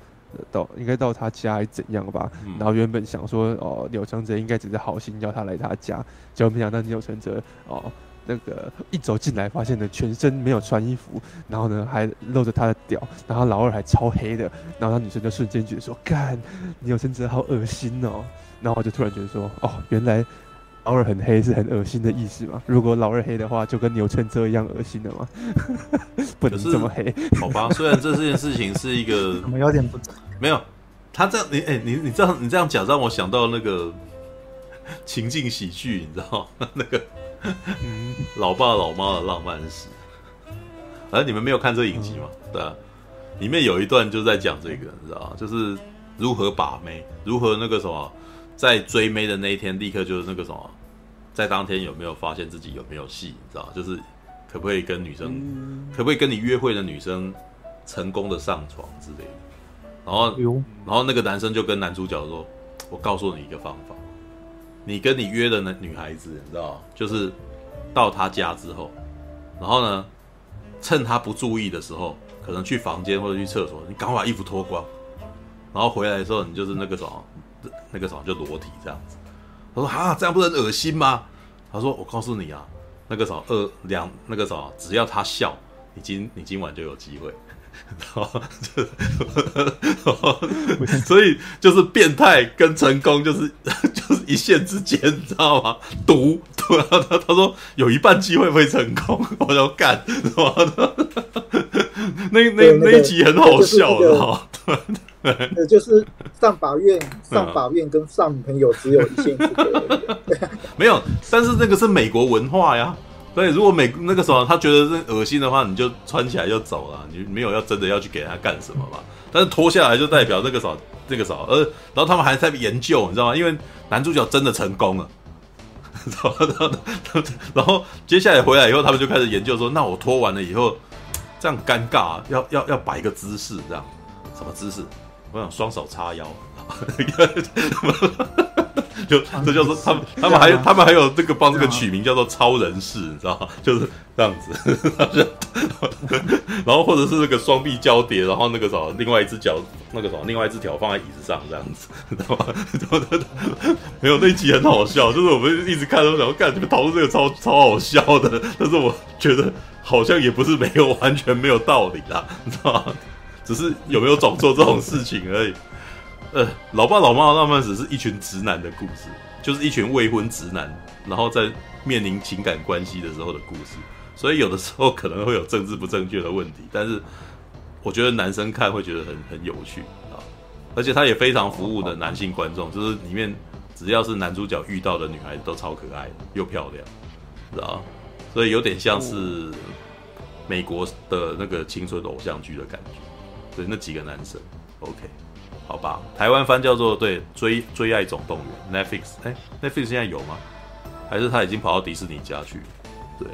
到应该到他家还是怎样吧？嗯、然后原本想说哦，钮承泽应该只是好心叫他来他家，结果没想到钮承泽哦，那个一走进来发现呢全身没有穿衣服，然后呢还露着他的屌，然后老二还超黑的，然后那女生就瞬间觉得说干，钮承泽好恶心哦，然后我就突然觉得说哦，原来。老二很黑是很恶心的意思吗？如果老二黑的话，就跟钮承泽一样恶心的吗？不能这么黑，好吧？虽然这件事情是一个，我有点不没有他这样，你哎、你你这样你这样讲，让我想到那个情境喜剧，你知道那个嗯，老爸老妈的浪漫史。反正你们没有看这影集吗？嗯、对啊，里面有一段就在讲这个，你知道吗？就是如何把妹，如何那个什么。在追妹的那一天，立刻就是那个什么，在当天有没有发现自己有没有戏？你知道，就是可不可以跟女生，嗯、可不可以跟你约会的女生成功的上床之类的。然后，然后那个男生就跟男主角说：“我告诉你一个方法，你跟你约的那女孩子，你知道，就是到她家之后，然后呢，趁她不注意的时候，可能去房间或者去厕所，你赶快把衣服脱光，然后回来的时候你就是那个什么，那个什么就裸体这样子。他说啊，这样不是很恶心吗？他说我告诉你啊，那个什么二两那个什么，只要他笑，你今你今晚就有机会。所以就是变态跟成功就是 就是一线之间，你知道吗？赌，对啊，他他说有一半机会会成功，我要干，是吧？那那那一集很好笑的哈，对，就是上法院上法院跟上女朋友只有一线之隔，没有，但是那个是美国文化呀。所以，如果美那个时候他觉得是恶心的话，你就穿起来就走了，你没有要真的要去给他干什么嘛？但是脱下来就代表那个时候那个时候，呃，然后他们还在研究，你知道吗？因为男主角真的成功了，然后，然后接下来回来以后，他们就开始研究说，那我脱完了以后，这样尴尬，要要要摆一个姿势，这样什么姿势？我想双手叉腰。就这叫做他们，他们还有他们还有这个帮这个取名叫做超人式，你知道吗？就是这样子，然后或者是那个双臂交叠，然后那个什么，另外一只脚那个什么，另外一只脚放在椅子上这样子，知道吗？没有那一集很好笑，就是我们一直看都想说，干你们讨论这个超超好笑的，但是我觉得好像也不是没有完全没有道理啦，你知道吗？只是有没有总做这种事情而已。呃，老爸老妈浪漫史是一群直男的故事，就是一群未婚直男，然后在面临情感关系的时候的故事。所以有的时候可能会有政治不正确的问题，但是我觉得男生看会觉得很很有趣啊，而且他也非常服务的男性观众，就是里面只要是男主角遇到的女孩子都超可爱又漂亮，知道？所以有点像是美国的那个青春偶像剧的感觉，对，那几个男生，OK。好吧，台湾翻叫做对追追爱总动员 Netflix，哎，Netflix 现在有吗？还是他已经跑到迪士尼家去？对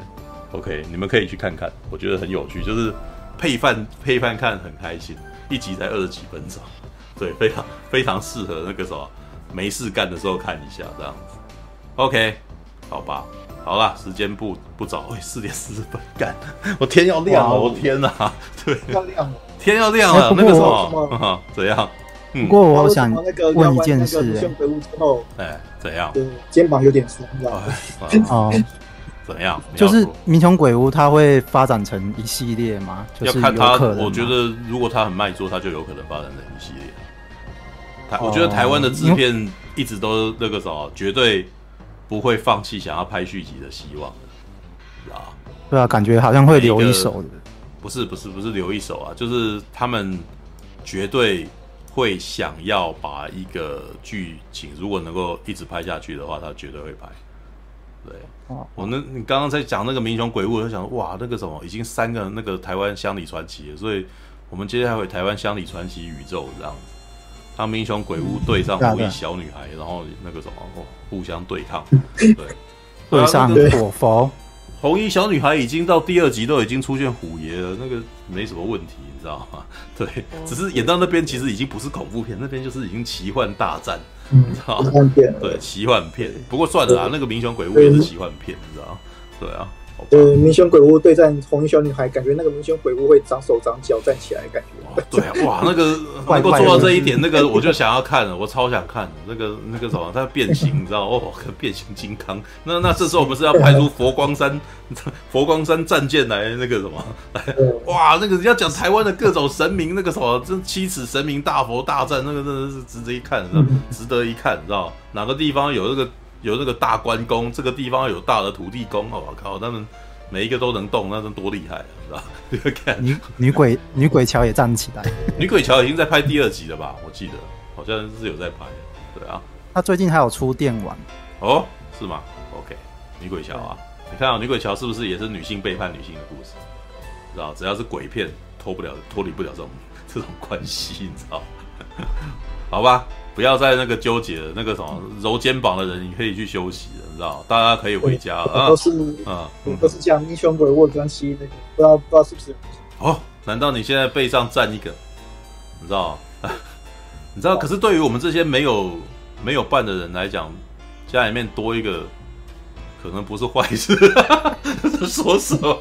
，OK，你们可以去看看，我觉得很有趣，就是配饭配饭看很开心，一集才二十几分钟，对，非常非常适合那个什么没事干的时候看一下这样子。OK，好吧，好啦，时间不不早，哎，四点四十分 干，我天要亮了，我天哪，对，要亮了，天要亮了，那个什么，怎样？不过我想问一件事，哎，怎样？肩膀有点酸，你知道吗？哦，怎样？就是《民雄鬼屋》它会发展成一系列吗？就是要看它，我觉得如果它很卖座，它就有可能发展成一系列。台，我觉得台湾的制片一直都那个什么，绝对不会放弃想要拍续集的希望的，啊？对啊，感觉好像会留一手的。不是不是不是留一手啊，就是他们绝对。会想要把一个剧情，如果能够一直拍下去的话，他绝对会拍。对，我那你刚刚在讲那个《民雄鬼屋》，我就想哇，那个什么，已经三个那个台湾乡里传奇了，所以我们接下来会台湾乡里传奇宇宙这样。子，当《民雄鬼屋》对上红衣小女孩，然后那个什么互相对抗，对，对。上火佛。红衣小女孩已经到第二集都已经出现虎爷了，那个没什么问题，你知道吗？对，只是演到那边其实已经不是恐怖片，那边就是已经奇幻大战，你知道吗？对，奇幻片。不过算了啦，那个《民雄鬼屋》也是奇幻片，你知道吗？对啊。呃，民雄鬼屋对战红衣小女孩，感觉那个明雄鬼屋会长手长脚站起来，感觉。对啊，哇，那个能够做到这一点，那个我就想要看了，我超想看那个那个什么，它变形，你知道哦，变形金刚。那那这时候我们是要派出佛光山佛光山战舰来那个什么？哇，那个要讲台湾的各种神明，那个什么，这七尺神明大佛大战，那个真的是值得一看，知道值得一看，你知道哪个地方有那个？有那个大关公，这个地方有大的土地公，我靠，他们每一个都能动，那是多厉害，是吧？看女女鬼女鬼桥也站起来，女鬼桥已经在拍第二集了吧？我记得好像是有在拍，对啊。他最近还有出电玩哦，是吗？OK，女鬼桥啊，你看啊，女鬼桥是不是也是女性背叛女性的故事？知道，只要是鬼片，脱不了脱离不了这种这种关系，你知道？好吧。不要再那个纠结了，那个什么揉肩膀的人，你可以去休息了，你知道？大家可以回家了。都是啊，都是讲英雄鬼屋关系那个，不知道不知道是不是？哦，难道你现在背上站一个？你知道？你知道？可是对于我们这些没有没有伴的人来讲，家里面多一个，可能不是坏事。说什么？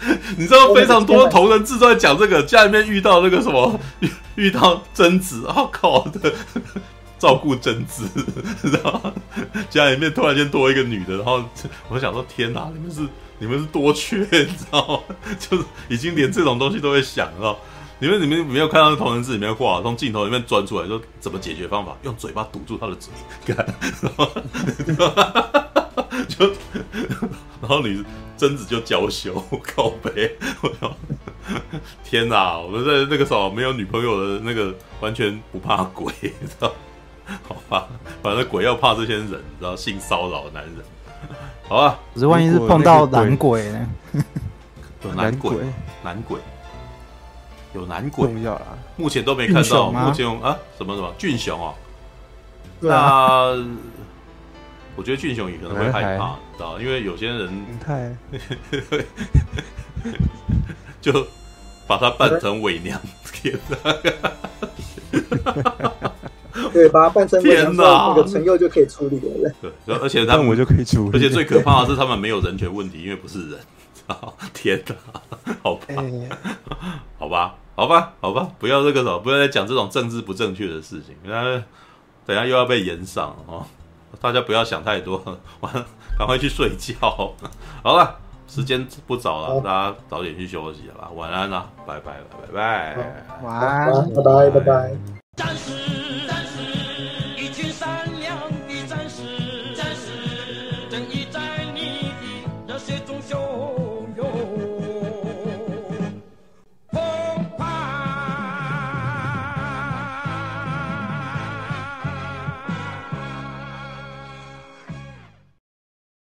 你知道非常多同人志都在讲这个，家里面遇到那个什么，遇到贞子，我、靠的，照顾贞子，知道？家里面突然间多一个女的，然后我想说，天哪，你们是你们是多缺，你知道吗？就是已经连这种东西都会想到。你们你们没有看到同人志里面画，从镜头里面钻出来说怎么解决方法？用嘴巴堵住他的嘴，看，就然后你贞子就娇羞 靠北，我操！天哪！我们在那个时候没有女朋友的那个完全不怕鬼，知道？好吧，反正鬼要怕这些人，知道性骚扰的男人。好吧，可是万一是碰到男鬼呢？有男鬼，男鬼。有男鬼，目前都没看到。目前啊，什么什么俊雄哦，那我觉得俊雄也可能会害怕，因为有些人太，就把它扮成伪娘，天哪！对，把它扮成伪娘，那个陈佑就可以处理了。对，而且他们我就可以处理。而且最可怕的是，他们没有人权问题，因为不是人。天哪，好怕，好吧。好吧，好吧，不要这个什么，不要再讲这种政治不正确的事情，因为等下又要被延上哦。大家不要想太多，完了赶快去睡觉。好了，时间不早了，大家早点去休息了吧。晚安啦，拜拜拜拜拜，晚安，拜拜拜拜。